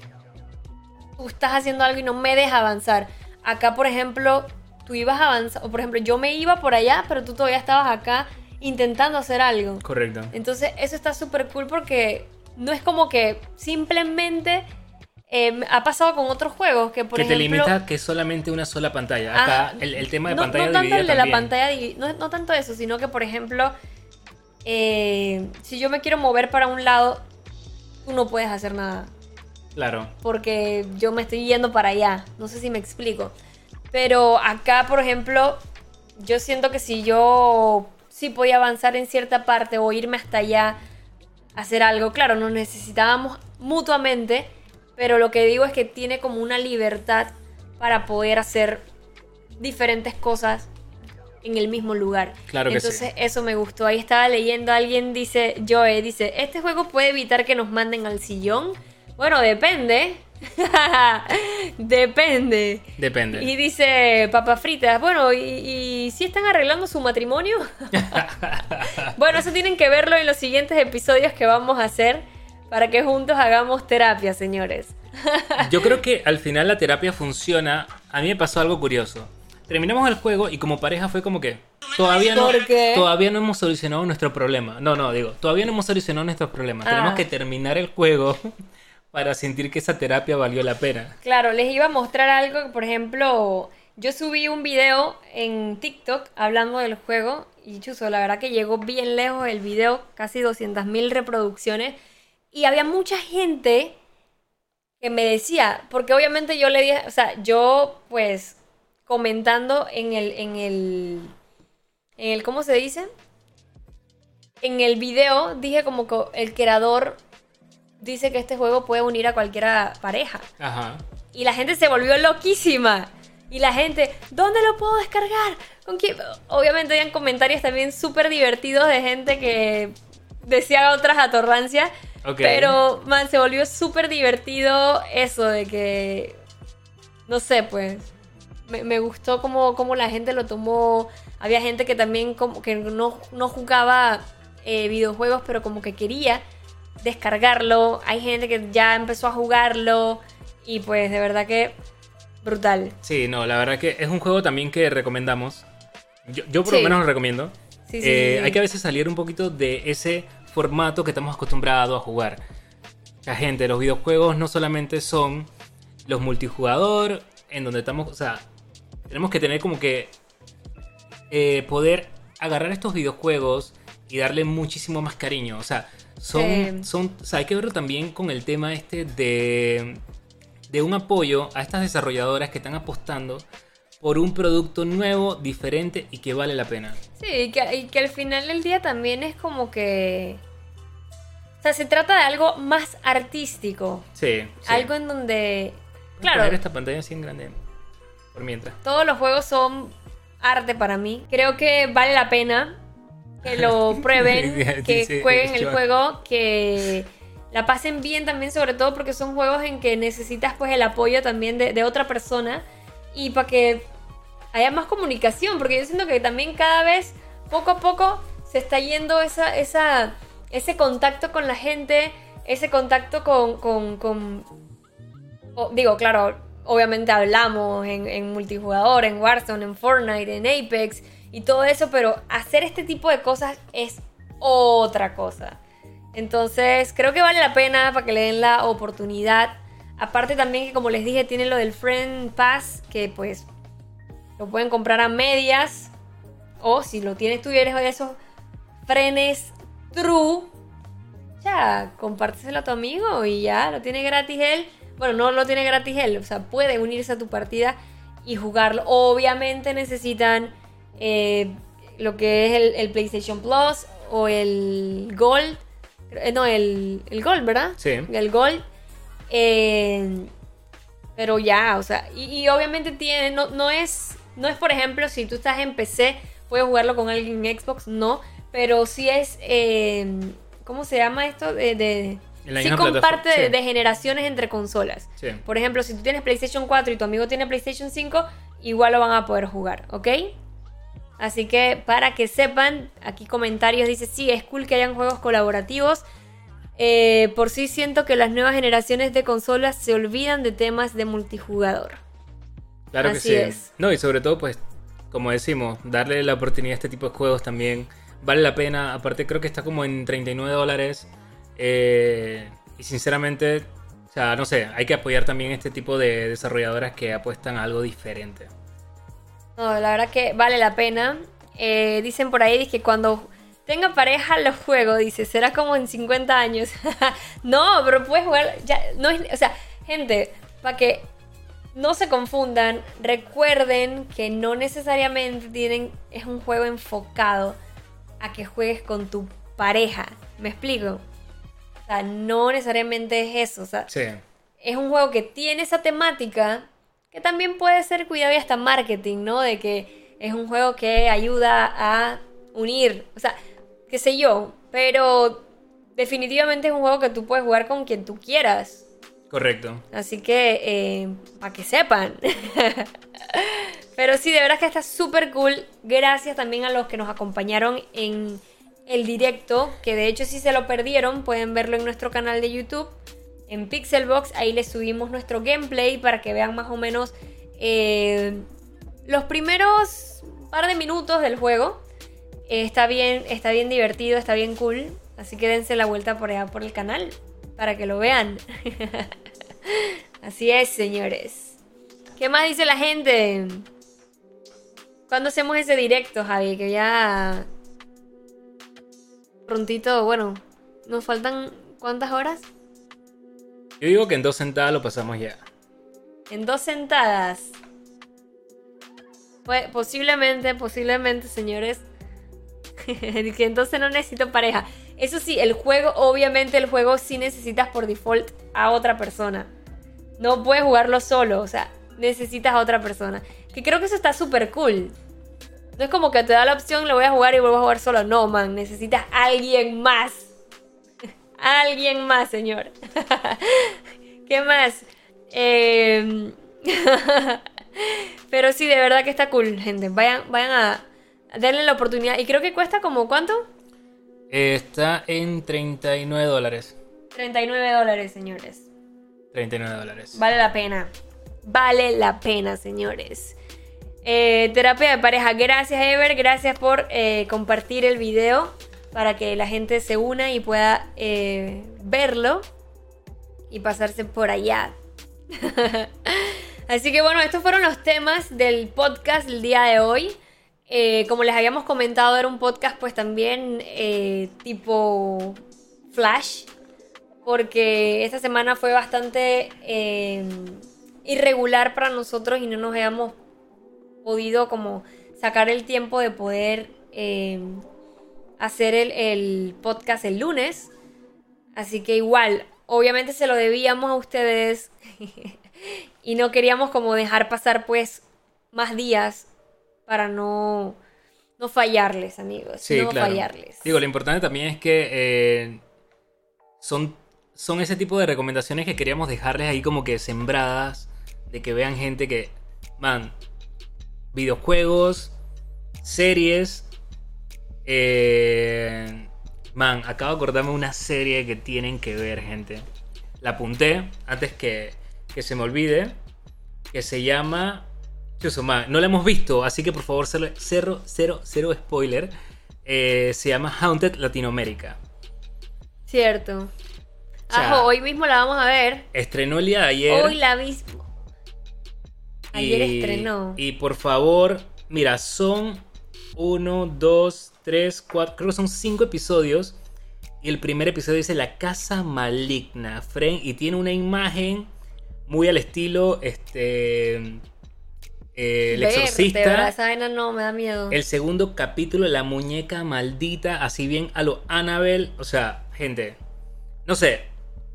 tú estás haciendo algo y no me deja avanzar. Acá por ejemplo, tú ibas a avanzar, o por ejemplo yo me iba por allá, pero tú todavía estabas acá intentando hacer algo. Correcto. Entonces, eso está súper cool porque no es como que simplemente eh, ha pasado con otros juegos que, por que te ejemplo. limita que solamente una sola pantalla. Acá Ah, el, el tema de no, pantalla no tanto dividida el de la pantalla no, no tanto eso, sino que, por ejemplo, eh, si yo me quiero mover para un lado, tú no puedes hacer nada. Claro. Porque yo me estoy yendo para allá. No sé si me explico. Pero acá, por ejemplo, yo siento que si yo sí podía avanzar en cierta parte o irme hasta allá, hacer algo, claro, nos necesitábamos mutuamente, pero lo que digo es que tiene como una libertad para poder hacer diferentes cosas en el mismo lugar. Claro que Entonces sí. eso me gustó. Ahí estaba leyendo, alguien dice, Joe, dice, ¿este juego puede evitar que nos manden al sillón? Bueno, depende. <laughs> depende. Depende. Y dice Papa Fritas, bueno, ¿y, y si están arreglando su matrimonio? <laughs> bueno, eso tienen que verlo en los siguientes episodios que vamos a hacer para que juntos hagamos terapia, señores. <laughs> Yo creo que al final la terapia funciona. A mí me pasó algo curioso. Terminamos el juego y como pareja fue como que todavía no, todavía no hemos solucionado nuestro problema. No, no, digo, todavía no hemos solucionado nuestros problemas. Ah. Tenemos que terminar el juego para sentir que esa terapia valió la pena. Claro, les iba a mostrar algo, por ejemplo, yo subí un video en TikTok hablando del juego y chuzo, la verdad que llegó bien lejos el video, casi 200.000 reproducciones y había mucha gente que me decía, porque obviamente yo le dije, o sea, yo pues comentando en el, en el, en el, ¿cómo se dice? En el video dije como que el creador dice que este juego puede unir a cualquiera pareja. Ajá. Y la gente se volvió loquísima. Y la gente, ¿dónde lo puedo descargar? ¿Con quién? Obviamente habían comentarios también súper divertidos de gente que decía otras atorrancias. Ok. Pero, man, se volvió súper divertido eso de que, no sé, pues, me, me gustó como, como la gente lo tomó. Había gente que también como que no, no jugaba eh, videojuegos, pero como que quería descargarlo. Hay gente que ya empezó a jugarlo. Y pues de verdad que brutal. Sí, no, la verdad que es un juego también que recomendamos. Yo, yo por Sí. lo menos lo recomiendo. Sí, sí, Eh, sí. Hay que a veces salir un poquito de ese formato que estamos acostumbrados a jugar. La gente, los videojuegos no solamente son los multijugador, en donde estamos, o sea, tenemos que tener como que eh, poder agarrar estos videojuegos y darle muchísimo más cariño. O sea, son, Sí. son, o sea, hay que verlo también con el tema este de, de un apoyo a estas desarrolladoras que están apostando por un producto nuevo, diferente y que vale la pena. Sí, y que, y que al final del día también es como que... O sea, se trata de algo más artístico. Sí. sí. Algo en donde... Claro, poner esta pantalla así en grande. Por mientras. todos los juegos son arte para mí. Creo que vale la pena que lo prueben, <laughs> que jueguen el juego, que la pasen bien también, sobre todo porque son juegos en que necesitas pues el apoyo también de, de otra persona y para que haya más comunicación, porque yo siento que también cada vez, poco a poco, se está yendo esa, esa, ese contacto con la gente, ese contacto con, con, con- o- digo, claro, obviamente hablamos en, en multijugador, en Warzone, en Fortnite, en Apex y todo eso, pero hacer este tipo de cosas es otra cosa. Entonces, creo que vale la pena para que le den la oportunidad. Aparte también que como les dije, tiene lo del Friend Pass, que pues lo pueden comprar a medias. O si lo tienes tú y eres de esos frenes true, ya, compárteselo a tu amigo y ya, lo tiene gratis él. Bueno, no lo tiene gratis él, o sea, puede unirse a tu partida y jugarlo. Obviamente necesitan eh, lo que es el, el PlayStation Plus o el Gold. Eh, no, el, el Gold, ¿verdad? Sí. El Gold. Eh, pero ya, o sea, y, y obviamente tiene, no, no es, no es por ejemplo, si tú estás en PC, puedes jugarlo con alguien en Xbox, no, pero sí es, ¿cómo se llama esto? De, sí comparte sí. de generaciones entre consolas. Sí. Por ejemplo, si tú tienes PlayStation 4 y tu amigo tiene PlayStation 5, igual lo van a poder jugar, ¿ok? Así que para que sepan, aquí comentarios dice, sí, es cool que hayan juegos colaborativos. Eh, por sí siento que las nuevas generaciones de consolas se olvidan de temas de multijugador. Claro Así que sí. es. No, y sobre todo, pues, como decimos, darle la oportunidad a este tipo de juegos también vale la pena. Aparte, creo que está como en 39 dólares. Eh, y sinceramente, o sea, no sé, hay que apoyar también este tipo de desarrolladoras que apuestan a algo diferente. No, la verdad que vale la pena. Eh, dicen por ahí que cuando tenga pareja lo juego, dice, será como en 50 años. <laughs> no, pero puedes jugar, ya, no es, o sea, gente, para que no se confundan, recuerden que no necesariamente tienen, es un juego enfocado a que juegues con tu pareja. ¿Me explico? O sea, no necesariamente es eso. O sea, Sí. es un juego que tiene esa temática que también puede ser cuidado y hasta marketing, ¿no? De que es un juego que ayuda a unir, o sea, qué sé yo, pero definitivamente es un juego que tú puedes jugar con quien tú quieras. Correcto. Así que, para que sepan. <laughs> Pero sí, de verdad que está súper cool. Gracias también a los que nos acompañaron en el directo, que de hecho si se lo perdieron, pueden verlo en nuestro canal de YouTube, en Pixelbox. Ahí les subimos nuestro gameplay para que vean más o menos eh, los primeros par de minutos del juego. Eh, está bien, está bien divertido, está bien cool. Así que dense la vuelta por allá por el canal para que lo vean. <laughs> Así es, señores. ¿Qué más dice la gente? ¿Cuándo hacemos ese directo, Javi? Que ya. Prontito, bueno. Nos faltan. ¿Cuántas horas? Yo digo que en dos sentadas lo pasamos ya. En dos sentadas. Pues posiblemente, posiblemente, señores. <laughs> que entonces no necesito pareja. Eso sí, el juego, obviamente el juego sí necesitas por default a otra persona. No puedes jugarlo solo, o sea, necesitas a otra persona. Que creo que eso está súper cool. No es como que te da la opción, lo voy a jugar y vuelvo a jugar solo. No, man, necesitas a alguien más. Alguien más, señor. <laughs> ¿Qué más? Eh... <laughs> Pero sí, de verdad que está cool, gente. Vayan, vayan a darle la oportunidad. Y creo que cuesta como cuánto? Está en 39 dólares. 39 dólares, señores. 39 dólares. Vale la pena. Vale la pena, señores. Eh, terapia de pareja. Gracias, Ever. Gracias por eh, compartir el video para que la gente se una y pueda eh, verlo y pasarse por allá. <laughs> Así que bueno, estos fueron los temas del podcast del día de hoy. Eh, como les habíamos comentado, era un podcast pues también eh, tipo flash, porque esta semana fue bastante eh, irregular para nosotros y no nos habíamos podido como sacar el tiempo de poder eh, hacer el, el podcast el lunes. Así que igual, obviamente se lo debíamos a ustedes <laughs> y no queríamos como dejar pasar pues más días para no, no fallarles, amigos. Sí, no claro. fallarles. Digo, lo importante también es que eh, son, son ese tipo de recomendaciones que queríamos dejarles ahí como que sembradas, de que vean gente que, man, videojuegos, series, eh, man, acabo de acordarme una serie que tienen que ver, gente. La apunté antes que, que se me olvide, que se llama... Chusuma, no la hemos visto, así que por favor, cero, cero, cero, cero spoiler. Eh, se llama Haunted Latinoamérica. Cierto. O sea, Ajo, hoy mismo la vamos a ver. Estrenó el día de ayer. Hoy la vi. Ayer y- estrenó. Y por favor, mira, son uno, dos, tres, cuatro, creo que son cinco episodios. Y el primer episodio dice La Casa Maligna, Fren, y tiene una imagen muy al estilo, este, eh, El. Exorcista. Esa vaina no me da miedo. El segundo capítulo, La Muñeca Maldita, así bien a lo Annabelle. O sea, gente, no sé,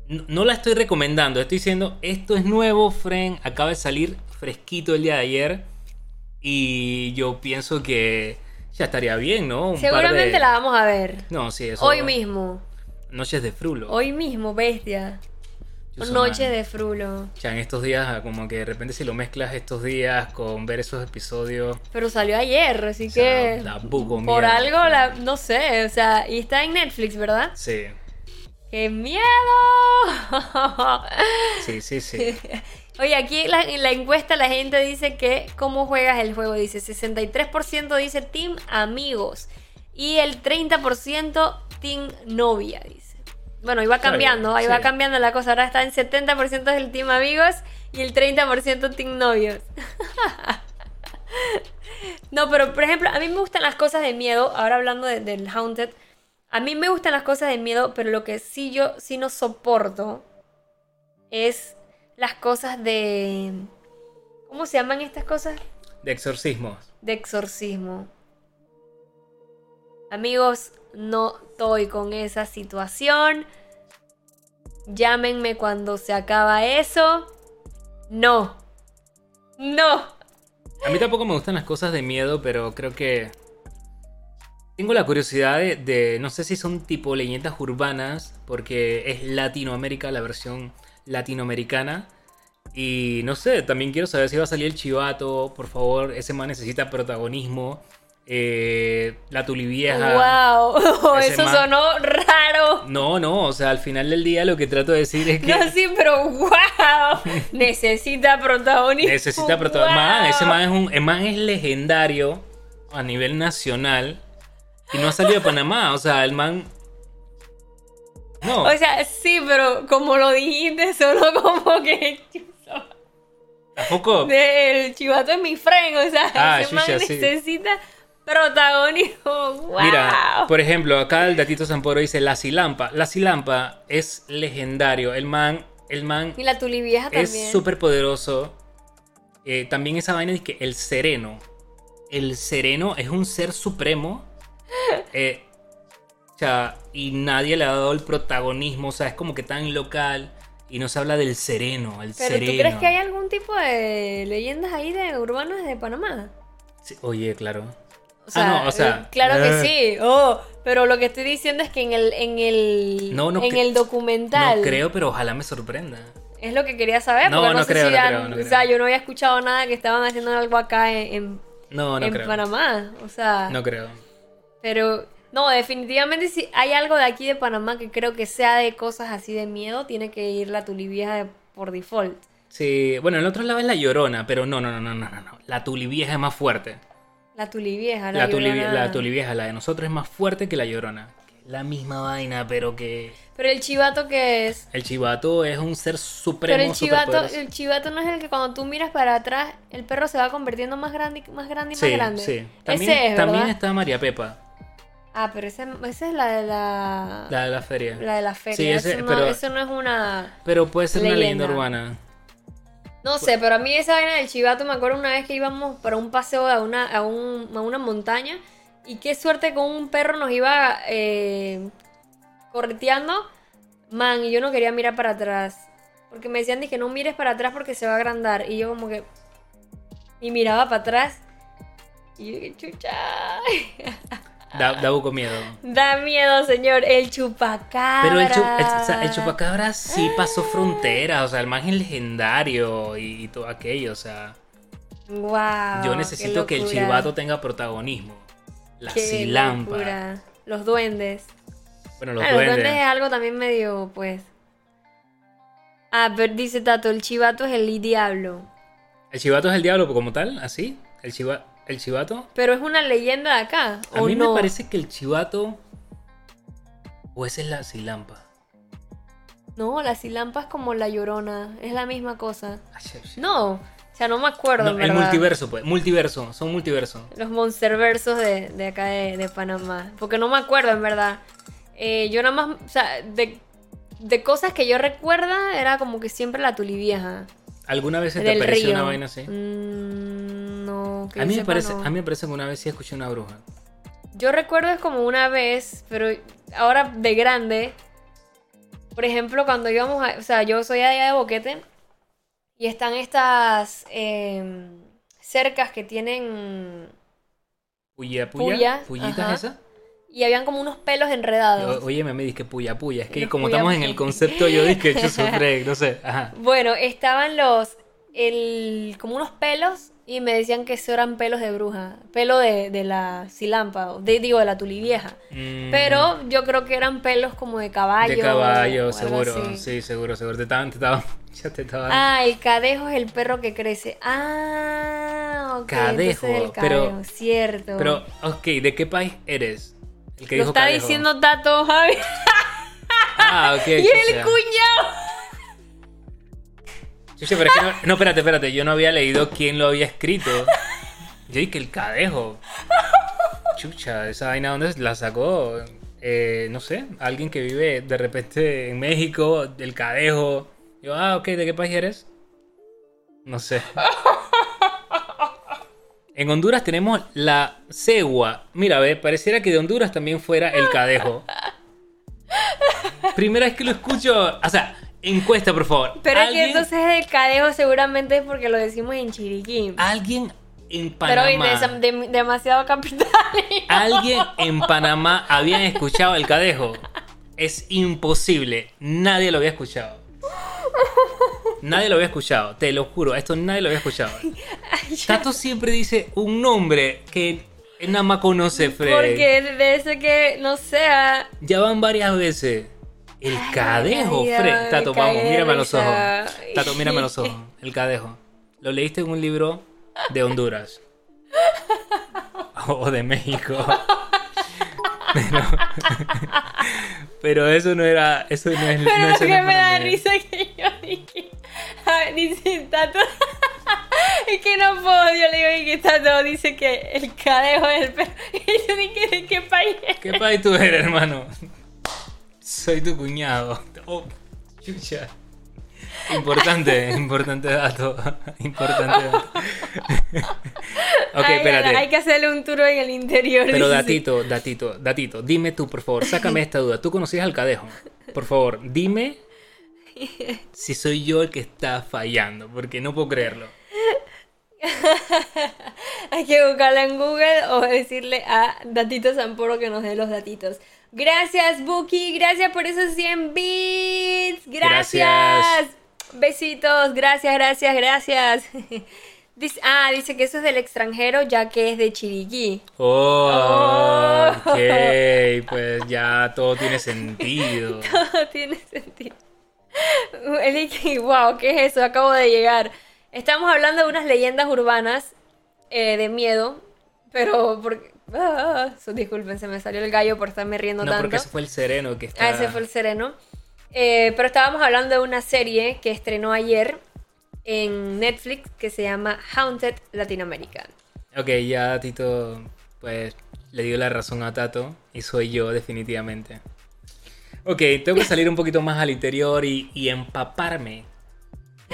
no, no la estoy recomendando, estoy diciendo, esto es nuevo, Fren, acaba de salir fresquito el día de ayer. Y yo pienso que ya estaría bien, ¿no? Un par Seguramente de- la vamos a ver. No, sí, eso. Hoy mismo. Noches de frulo. Hoy mismo, bestia. Chuzo, Noche man. de frulo. Ya en estos días, como que de repente si lo mezclas estos días con ver esos episodios, Pero salió ayer, así o sea, que. la buco Por algo, la, no sé, o sea, y está en Netflix, ¿verdad? Sí, ¡Qué miedo! sí, sí, sí. <laughs> Oye, aquí la- en la encuesta la gente dice que cómo juegas el juego. Dice 63% dice Team Amigos y el 30% Team Novia, dice. Bueno, iba cambiando, ahí va sí. cambiando la cosa. Ahora está en 70% del Team Amigos y el 30% Team Novios. <laughs> No, pero por ejemplo, a mí me gustan las cosas de miedo. Ahora hablando de- del Haunted. A mí me gustan las cosas de miedo, pero lo que sí yo sí no soporto es las cosas de. ¿Cómo se llaman estas cosas? De exorcismos. De exorcismo. Amigos, no estoy con esa situación. Llámenme cuando se acaba eso. No. No. A mí tampoco me gustan las cosas de miedo, pero creo que. Tengo la curiosidad de, de- No sé si son tipo leyendas urbanas, porque es Latinoamérica, la versión latinoamericana. Y no sé, también quiero saber si va a salir el chivato. Por favor, ese man necesita protagonismo. Eh, la tulivieja. Wow. <laughs> Ese Eso man- sonó raro. No, no, o sea, al final del día lo que trato de decir es que. No, sí, pero wow. <laughs> Necesita protagonismo. Necesita protagonismo. Wow. Man, ese man es, un, el man es legendario a nivel nacional y no ha salido de Panamá. O sea, el man. No. O sea, sí, pero como lo dijiste, solo <laughs> como que. tampoco. El chivato es mi friend, o sea, Ah, ese man chucha, sí. necesita protagonismo. Wow. Mira, por ejemplo, acá el datito Samporo dice la Silampa. La Silampa es legendario. El man, el man y la tulivieja es también. súper poderoso. Eh, también esa vaina es que el sereno. El sereno es un ser supremo. <laughs> Eh, o sea, y nadie le ha dado el protagonismo. O sea, es como que tan local. Y no se habla del sereno. El Pero sereno. ¿tú crees que hay algún tipo de leyendas ahí de urbanas de Panamá? Sí, oye, claro. O sea, Ah, no, o sea, eh, claro que eh. sí. Oh, pero lo que estoy diciendo es que en el en el No, no en el documental No creo, pero ojalá me sorprenda. es lo que quería saber, No, porque no, no sé creo, si no han- creo, no o sea, yo no había escuchado nada que estaban haciendo algo acá en, en, No, no en creo. Panamá, o sea, No creo. pero no, definitivamente si hay algo de aquí de Panamá que creo que sea de cosas así de miedo, tiene que ir la tulivieja por default. Sí, bueno, el otro lado es la llorona, pero no, no, no, no, no, no. La tulivieja es más fuerte. La tulivieja, la, La, Llorona. la tulivieja, la de nosotros es más fuerte que la llorona. La misma vaina, pero que. Pero el chivato que es El chivato es un ser supremo. Pero el chivato, el chivato no es el que cuando tú miras para atrás, el perro se va convirtiendo más grande, y- más grande y más Sí, grande. sí. También, Ese es, también está María Pepa, Ah, pero ese, esa es la de la... la de la feria. la de la feria. Sí, ese- eso, no, pero- eso no es una... Pero puede ser una leyenda urbana. No sé, pero a mí esa vaina del chivato me acuerdo una vez que íbamos para un paseo a una, a un- a una montaña y qué suerte con un perro nos iba eh, correteando. Man, y yo no quería mirar para atrás. Porque me decían que no mires para atrás porque se va a agrandar. Y yo como que... Y miraba para atrás. Y yo, "¿Qué chucha. <laughs> Da, da poco miedo. Da miedo, señor. El chupacabra. Pero el, el- chupacabra sí pasó fronteras, o sea, el más legendario y, y todo aquello, o sea. Wow. Yo necesito que el chivato tenga protagonismo. La silampa. Los duendes. Bueno, los Ah, los duendes. duendes es algo también medio, pues. Ah, pero dice Tato, el chivato es el diablo. ¿El chivato es el diablo como tal? ¿Así? ¿El, chiva- el chivato? Pero es una leyenda de acá. A ¿o mí no? me parece que el chivato. O esa es la silampa. No, la silampa es como la llorona. Es la misma cosa. Ay. No. O sea, no me acuerdo. No, en el verdad. multiverso, pues. Multiverso, son multiverso. Los monsterversos de, de acá de, de Panamá. Porque no me acuerdo, en verdad. Eh, yo nada más, o sea, de, de cosas que yo recuerda, era como que siempre la tulivieja. ¿Alguna vez se te apareció río. una vaina así? Mm, no, que A yo mí, sepa, parece, no. a mí me parece que una vez sí escuché una bruja. Yo recuerdo es como una vez, pero ahora de grande. Por ejemplo, cuando íbamos a. O sea, yo soy allá de Boquete. Y están estas eh, cercas que tienen. ¿Puya, puya? Puya, ¿Pullitas ajá. esa? Y habían como unos pelos enredados. Oye, me dije puya, puya. Es que Los como puya, estamos en el concepto, yo dije que sufre, no sé. Ajá. <laughs> Bueno, estaban los. El, como unos pelos. Y me decían que eso eran pelos de bruja. Pelo de, de la silampa. De, digo, de la tulivieja. Mm, Pero yo creo que eran pelos como de caballo. De caballo, o seguro. Sí, seguro, seguro. Te estaban, te estaban. <laughs> Ya te estaban. Ah, el cadejo es el perro que crece. Ah, ok. Cadejo, el pero- cadejo, cierto. Pero, ok, ¿de qué país eres? El que Lo dijo está cadejo. diciendo Tato, Javi. Ah, ok. <laughs> y el cuñado. No, espérate, espérate. Yo no había leído quién lo había escrito. Yo dije el cadejo. Chucha, esa vaina dónde la sacó. Eh, no sé, alguien que vive de repente en México, del cadejo. Yo, ah, ok, ¿de qué país eres? No sé. En Honduras tenemos la cegua. Mira, a ver, pareciera que de Honduras también fuera el cadejo. Primera vez que lo escucho. O sea, encuesta, por favor. Pero es que ¿Alguien- entonces el cadejo seguramente es porque lo decimos en Chiriquí. Alguien en Pero Panamá. de- de- demasiado capital. <laughs> Alguien en Panamá había escuchado el cadejo. Es imposible. Nadie lo había escuchado. Nadie lo había escuchado. Te lo juro. Esto nadie lo había escuchado. Tato siempre dice un nombre que nada más conoce Fred. Porque de eso que, no sé, ah, Ya van varias veces. El cadejo, Fred. Tato, vamos, mírame a los ojos. Tato, mírame a los <laughs> ojos. El cadejo. Lo leíste en un libro de Honduras. <laughs> O de México. <laughs> Pero, pero eso no era. Eso no es. Pero no, eso que me da risa que yo dije. Ver, dice Tato. Es que no puedo, yo le digo que Tato dice que el cadejo es el perro. Y yo dije, ¿de qué país? ¿Qué país tú eres, hermano? Soy tu cuñado. Oh, chucha. Importante, <laughs> importante dato. Importante dato. <laughs> ok, Ay, espérate. Hay que hacerle un tour en el interior. Pero dice. datito, datito, datito, dime tú, por favor, sácame esta duda. ¿Tú conocías al cadejo? Por favor, dime <laughs> si soy yo el que está fallando, porque no puedo creerlo. Hay que buscarla en Google o decirle a Datito Samporo que nos dé los datitos. Gracias, Buki. Gracias por esos 100 bits. Gracias. Gracias. Besitos. Gracias, gracias, gracias. <laughs> Dice, ah, dice que eso es del extranjero ya que es de Chiriquí. Oh, ok, pues ya todo tiene sentido. <laughs> Todo tiene sentido. <laughs> El Iki, wow, ¿qué es eso? Acabo de llegar. Estamos hablando de unas leyendas urbanas eh, de miedo, pero porque... <laughs> Ah, disculpen, se me salió el gallo por estarme riendo No, tanto. porque ese fue el sereno que está... Ah, ese fue el sereno. Eh, pero estábamos hablando de una serie que estrenó ayer en Netflix que se llama Haunted Latinoamérica. Ok, ya Tito, pues le dio la razón a Tato y soy yo definitivamente. Ok, tengo que salir un poquito más al interior y, y empaparme.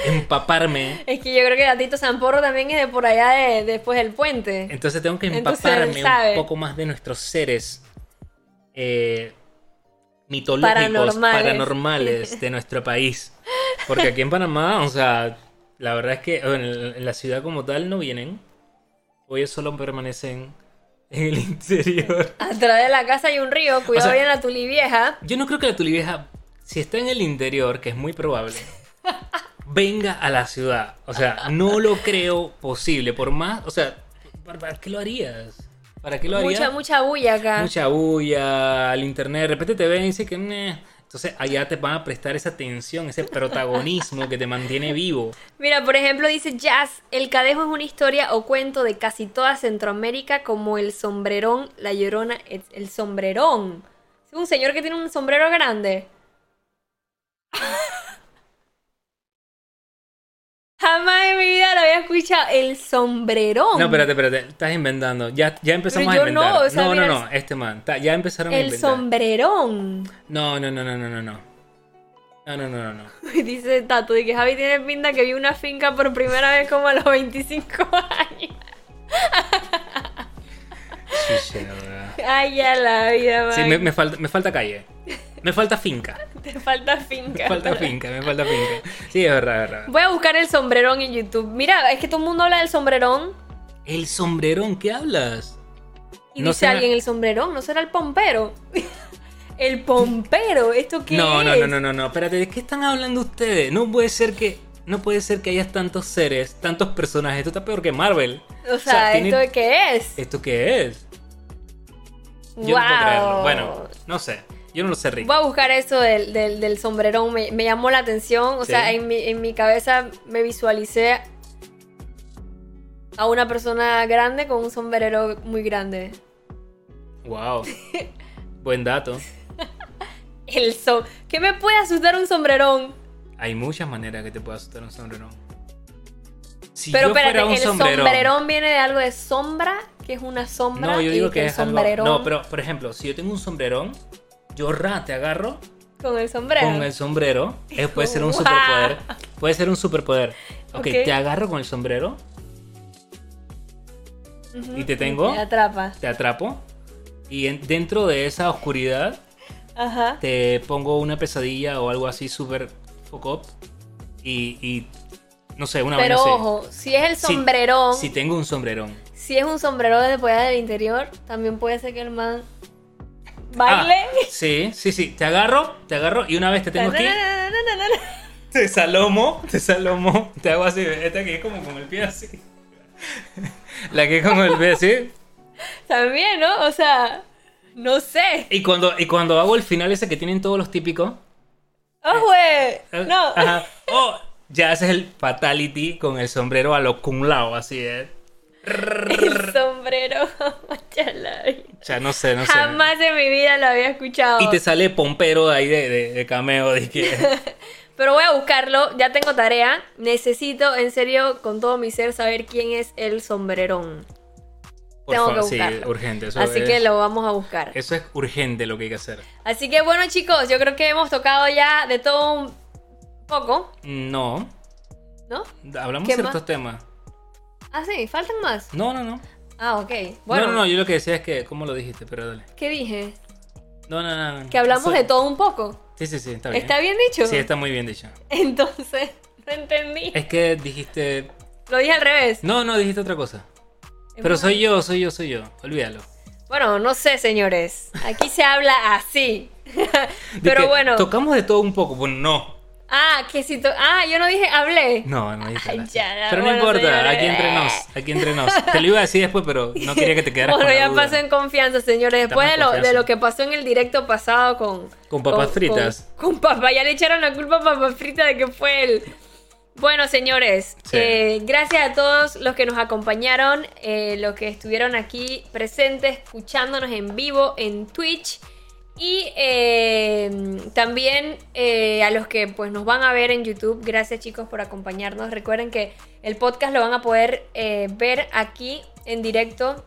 Empaparme. Es que yo creo que Gatito Zamporro también es de por allá de, después del puente. Entonces tengo que empaparme un poco más de nuestros seres eh, mitológicos, Paranormales. paranormales. de <laughs> nuestro país. Porque aquí en Panamá, o sea, la verdad es que bueno, en la ciudad como tal no vienen. O ellos solo permanecen en el <laughs> interior. Atrás de la casa hay un río, cuidado O sea- bien la tuli vieja. Yo no creo que la tulivieja, si está en el interior, que es muy probable, <laughs> venga a la ciudad. O sea, no lo creo posible. Por más, o sea, ¿para, qué lo harías? ¿Para qué lo harías? Mucha, mucha bulla acá. Mucha bulla, al internet, de repente te ven y dicen que... "Meh". Entonces allá te van a prestar esa atención, ese protagonismo que te mantiene vivo. Mira, por ejemplo, dice Jazz, el cadejo es una historia o cuento de casi toda Centroamérica como el sombrerón, la llorona, el, el sombrerón. Es un señor que tiene un sombrero grande. Jamás en mi vida lo había escuchado. El sombrerón. No, espérate, espérate, estás inventando. Ya, ya empezamos Pero a yo no, inventar. o sea, no, no, mira, no, este man. Ya empezaron a El inventar. sombrerón. No, no, no, no, no, no, no. No, no, no, no, no. <laughs> Dice Tato, de que Javi tiene pinta que vio una finca por primera vez como a los 25 <laughs> años. Chucha, la verdad. Ay, ya la vida, Sí, man. me, me falta, me falta calle. Me falta finca. Te falta finca. Me falta finca, me falta finca. Sí, es verdad, es verdad. Voy a buscar el sombrerón en YouTube. Mira, es que todo el mundo habla del sombrerón. El sombrerón, ¿qué hablas? Y No dice será- alguien el sombrerón, ¿no será el pompero? <laughs> el pompero, ¿esto qué No, no, es? no, no, no, no. Espérate, ¿de qué están hablando ustedes? No puede ser que. No puede ser que hayas tantos seres, tantos personajes. Esto está peor que Marvel. O sea, ¿esto qué es? ¿Esto qué es? Yo no puedo creerlo. Bueno, no sé. Yo no lo sé, Rick. Voy a buscar eso del, del, del sombrerón, me, me llamó la atención. O Sí. sea, en mi, en mi cabeza me visualicé a una persona grande con un sombrero muy grande. Wow. <laughs> Buen dato. <laughs> El som ¿Qué me puede asustar un sombrerón? Hay muchas maneras que te pueda asustar un sombrerón. Si Pero espérate, un el sombrerón. sombrerón viene de algo de sombra, que es una sombra. No, yo digo y que es algo. No, pero por ejemplo, si yo tengo un sombrerón, yo ra, te agarro con el sombrero. con el sombrero. eh, puede ser un superpoder. Puede ser un superpoder. Ok, Ok. te agarro con el sombrero. Y te tengo. Me atrapa. Te atrapo. Y en- dentro de esa oscuridad Ajá. te pongo una pesadilla o algo así súper fuck up. Y, y no sé, una Pero ojo, si es el sombrerón, Si tengo un sombrerón. si es un sombrero de polla del interior, también puede ser que el man baile. Ah, sí, sí, sí. Te agarro, te agarro y una vez te tengo aquí. <laughs> Te salomo, te salomo. Te hago así. Esta que es como con el pie así. La que es con el pie así. También, ¿no? O sea, no sé. Y cuando, y cuando hago el final ese que tienen todos los típicos. ¡Oh, güey! eh, No. Ajá. Oh, ya haces el fatality con el sombrero a lo cum lao, así, ¿eh? El sombrero. <laughs> O sea, no sé, no sé. Jamás en mi vida lo había escuchado. Y te sale pompero ahí de, de, de cameo. De que... <laughs> Pero voy a buscarlo, ya tengo tarea. Necesito, en serio, con todo mi ser, saber quién es el sombrerón. Por Tengo favor, que sí, buscarlo. urgente. Eso Así es, que lo vamos a buscar. Eso es urgente lo que hay que hacer. Así que bueno, chicos, yo creo que hemos tocado ya de todo un poco, No, ¿no? hablamos ¿Qué de ciertos más? temas. Ah, sí, faltan más. No, no, no. Ah, ok. Bueno, No, no, no, yo lo que decía es que, ¿cómo lo dijiste? Pero dale. ¿qué dije? No, no, no. no. Que hablamos de todo un poco. Sí, sí, sí, está bien. ¿Está bien dicho? Sí, está muy bien dicho. Entonces, <laughs> no entendí. Es que dijiste. Lo dije al revés. No, no, dijiste otra cosa. Pero soy yo, soy yo, soy yo. Olvídalo. Bueno, no sé, señores. Aquí se habla así. <laughs> Pero bueno. Tocamos de todo un poco. Bueno, no. Ah, que si to- Ah, yo no dije hablé. No, no dijiste Ay, ya, Pero no importa, señores. aquí entre nos, aquí entre nos. Te lo iba a decir después, pero no quería que te quedaras Bueno, con la ya duda. pasó en confianza, señores. Después de lo, de lo que pasó en el directo pasado con... Con papas fritas. Con, con papas. Ya le echaron la culpa a papas fritas de que fue él. Bueno, señores, Sí. eh, gracias a todos los que nos acompañaron, eh, los que estuvieron aquí presentes, escuchándonos en vivo en Twitch. Y eh, también eh, a los que pues nos van a ver en YouTube, gracias chicos por acompañarnos. Recuerden que el podcast lo van a poder eh, ver aquí en directo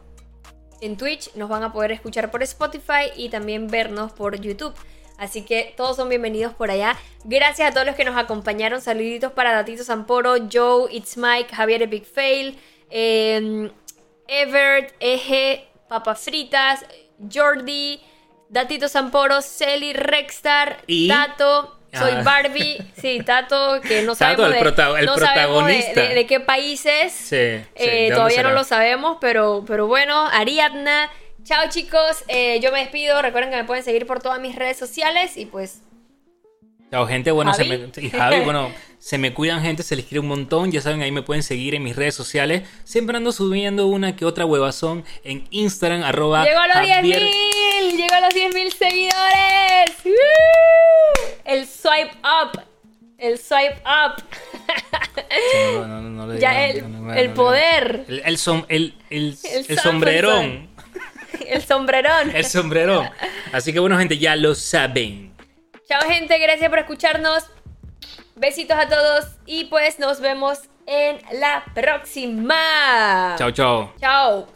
en Twitch, nos van a poder escuchar por Spotify y también vernos por YouTube. Así que todos son bienvenidos por allá. Gracias a todos los que nos acompañaron. Saluditos para Datito Zamporo, Joe, It's Mike, Javier Epic Fail, eh, Evert, Eje, Papas Fritas, Jordi, Datito Zamporo, Celi, Rexstar, Y- Tato. Soy Ah. Barbie, <laughs> sí, Tato, que no Tato, sabemos, el de, el no sabemos de- protagonista. de- de qué países. Sí, sí, Eh, ¿de dónde todavía no lo sabemos, pero, pero bueno, Ariadna. Chao chicos, eh, yo me despido. Recuerden que me pueden seguir por todas mis redes sociales y pues Chao, gente. Bueno, se me, y Javi, bueno, <laughs> se me cuidan, gente. Se les quiere un montón. Ya saben, ahí me pueden seguir en mis redes sociales. Siempre ando subiendo una que otra huevazón en Instagram, arroba llegó a los Javier- 10.000, llegó a los 10.000 seguidores. ¡Woo! El swipe up, el swipe up. No, <laughs> no, no, no le ya el, el poder, El, el, som- el, el, El sombrerón. <laughs> el sombrerón. El sombrerón. Así que bueno, gente, ya lo saben. Chao gente, gracias por escucharnos. Besitos a todos y pues nos vemos en la próxima. Chao, chao. Chao.